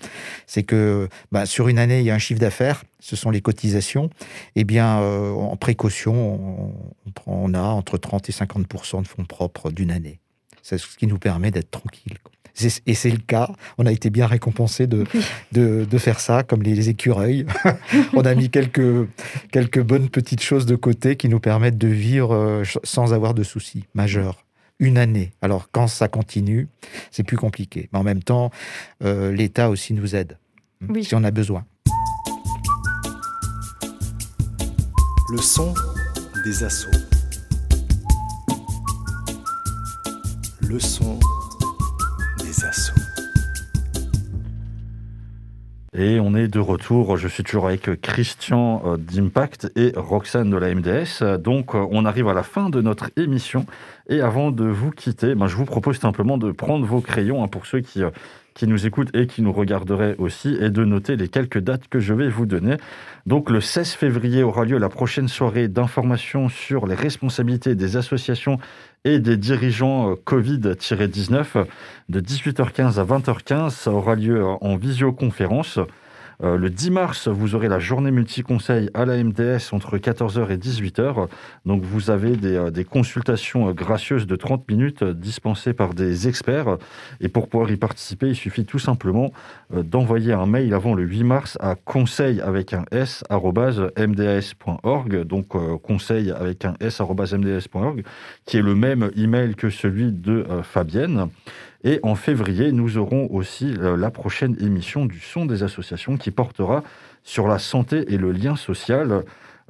c'est que bah, sur une année, il y a un chiffre d'affaires, ce sont les cotisations. Eh bien, en précaution, on, on, a entre 30 et 50 de fonds propres d'une année. C'est ce qui nous permet d'être tranquille. Et c'est le cas. On a été bien récompensé de, de, faire ça, comme les, écureuils. on a mis quelques, quelques bonnes petites choses de côté qui nous permettent de vivre euh, sans avoir de soucis majeurs. Une année. Alors, quand ça continue, c'est plus compliqué. Mais en même temps, euh, l'État aussi nous aide, si on a besoin. Le son des assauts. Leçon des Et on est de retour. Je suis toujours avec Christian euh, d'Impact et Roxane de la MDS. Donc, euh, on arrive à la fin de notre émission. Et avant de vous quitter, ben, je vous propose simplement de prendre vos crayons hein, pour ceux qui euh, qui nous écoutent et qui nous regarderaient aussi, et de noter les quelques dates que je vais vous donner. Donc le 16 février aura lieu la prochaine soirée d'information sur les responsabilités des associations et des dirigeants euh, Covid-19 de 18h15 à 20h15. Ça aura lieu en visioconférence. Euh, le 10 mars, vous aurez la journée multi-conseil à la MDS entre 14h et 18h. Donc vous avez des, euh, consultations euh, gracieuses de 30 minutes dispensées par des experts. Et pour pouvoir y participer, il suffit tout simplement d'envoyer un mail avant le 8 mars à conseil avec un s mdas.org. Donc conseil avec un s mdas.org, qui est le même email que celui de Fabienne. Et en février, nous aurons aussi euh, la prochaine émission du Son des associations qui portera sur la santé et le lien social.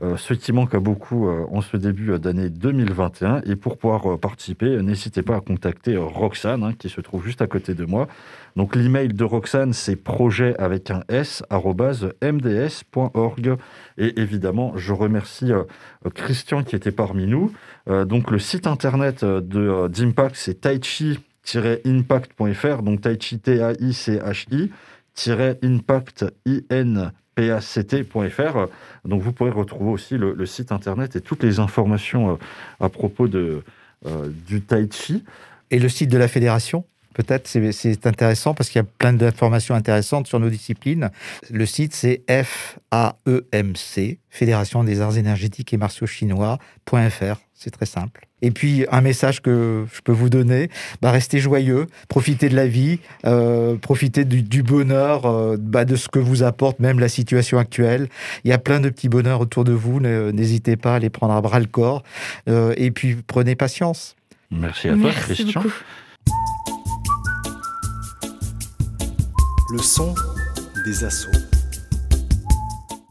Euh, ce qui manque à beaucoup euh, en ce début d'année 2021. Et pour pouvoir participer, n'hésitez pas à contacter Roxane, hein, qui se trouve juste à côté de moi. Donc l'email de Roxane, c'est projet avec un s mds.org. Et évidemment, je remercie Christian qui était parmi nous. donc le site internet de d'Impact, c'est Taichi impact.fr, donc tai chi t a i c h i impact i n p a c t.fr. Donc vous pourrez retrouver aussi le, site internet et toutes les informations euh, à propos de, euh, du tai chi. Et le site de la fédération peut-être, c'est intéressant parce qu'il y a plein d'informations intéressantes sur nos disciplines. Le site, c'est FAEMC, Fédération des Arts Énergétiques et Martiaux Chinois.fr. C'est très simple. Et puis, un message que je peux vous donner, bah, restez joyeux, profitez de la vie, euh, profitez du, bonheur, euh, bah, de ce que vous apporte même la situation actuelle. Il y a plein de petits bonheurs autour de vous, n'hésitez pas à les prendre à bras le corps. Euh, et puis, prenez patience. Merci à toi, Christian. Le son des assauts.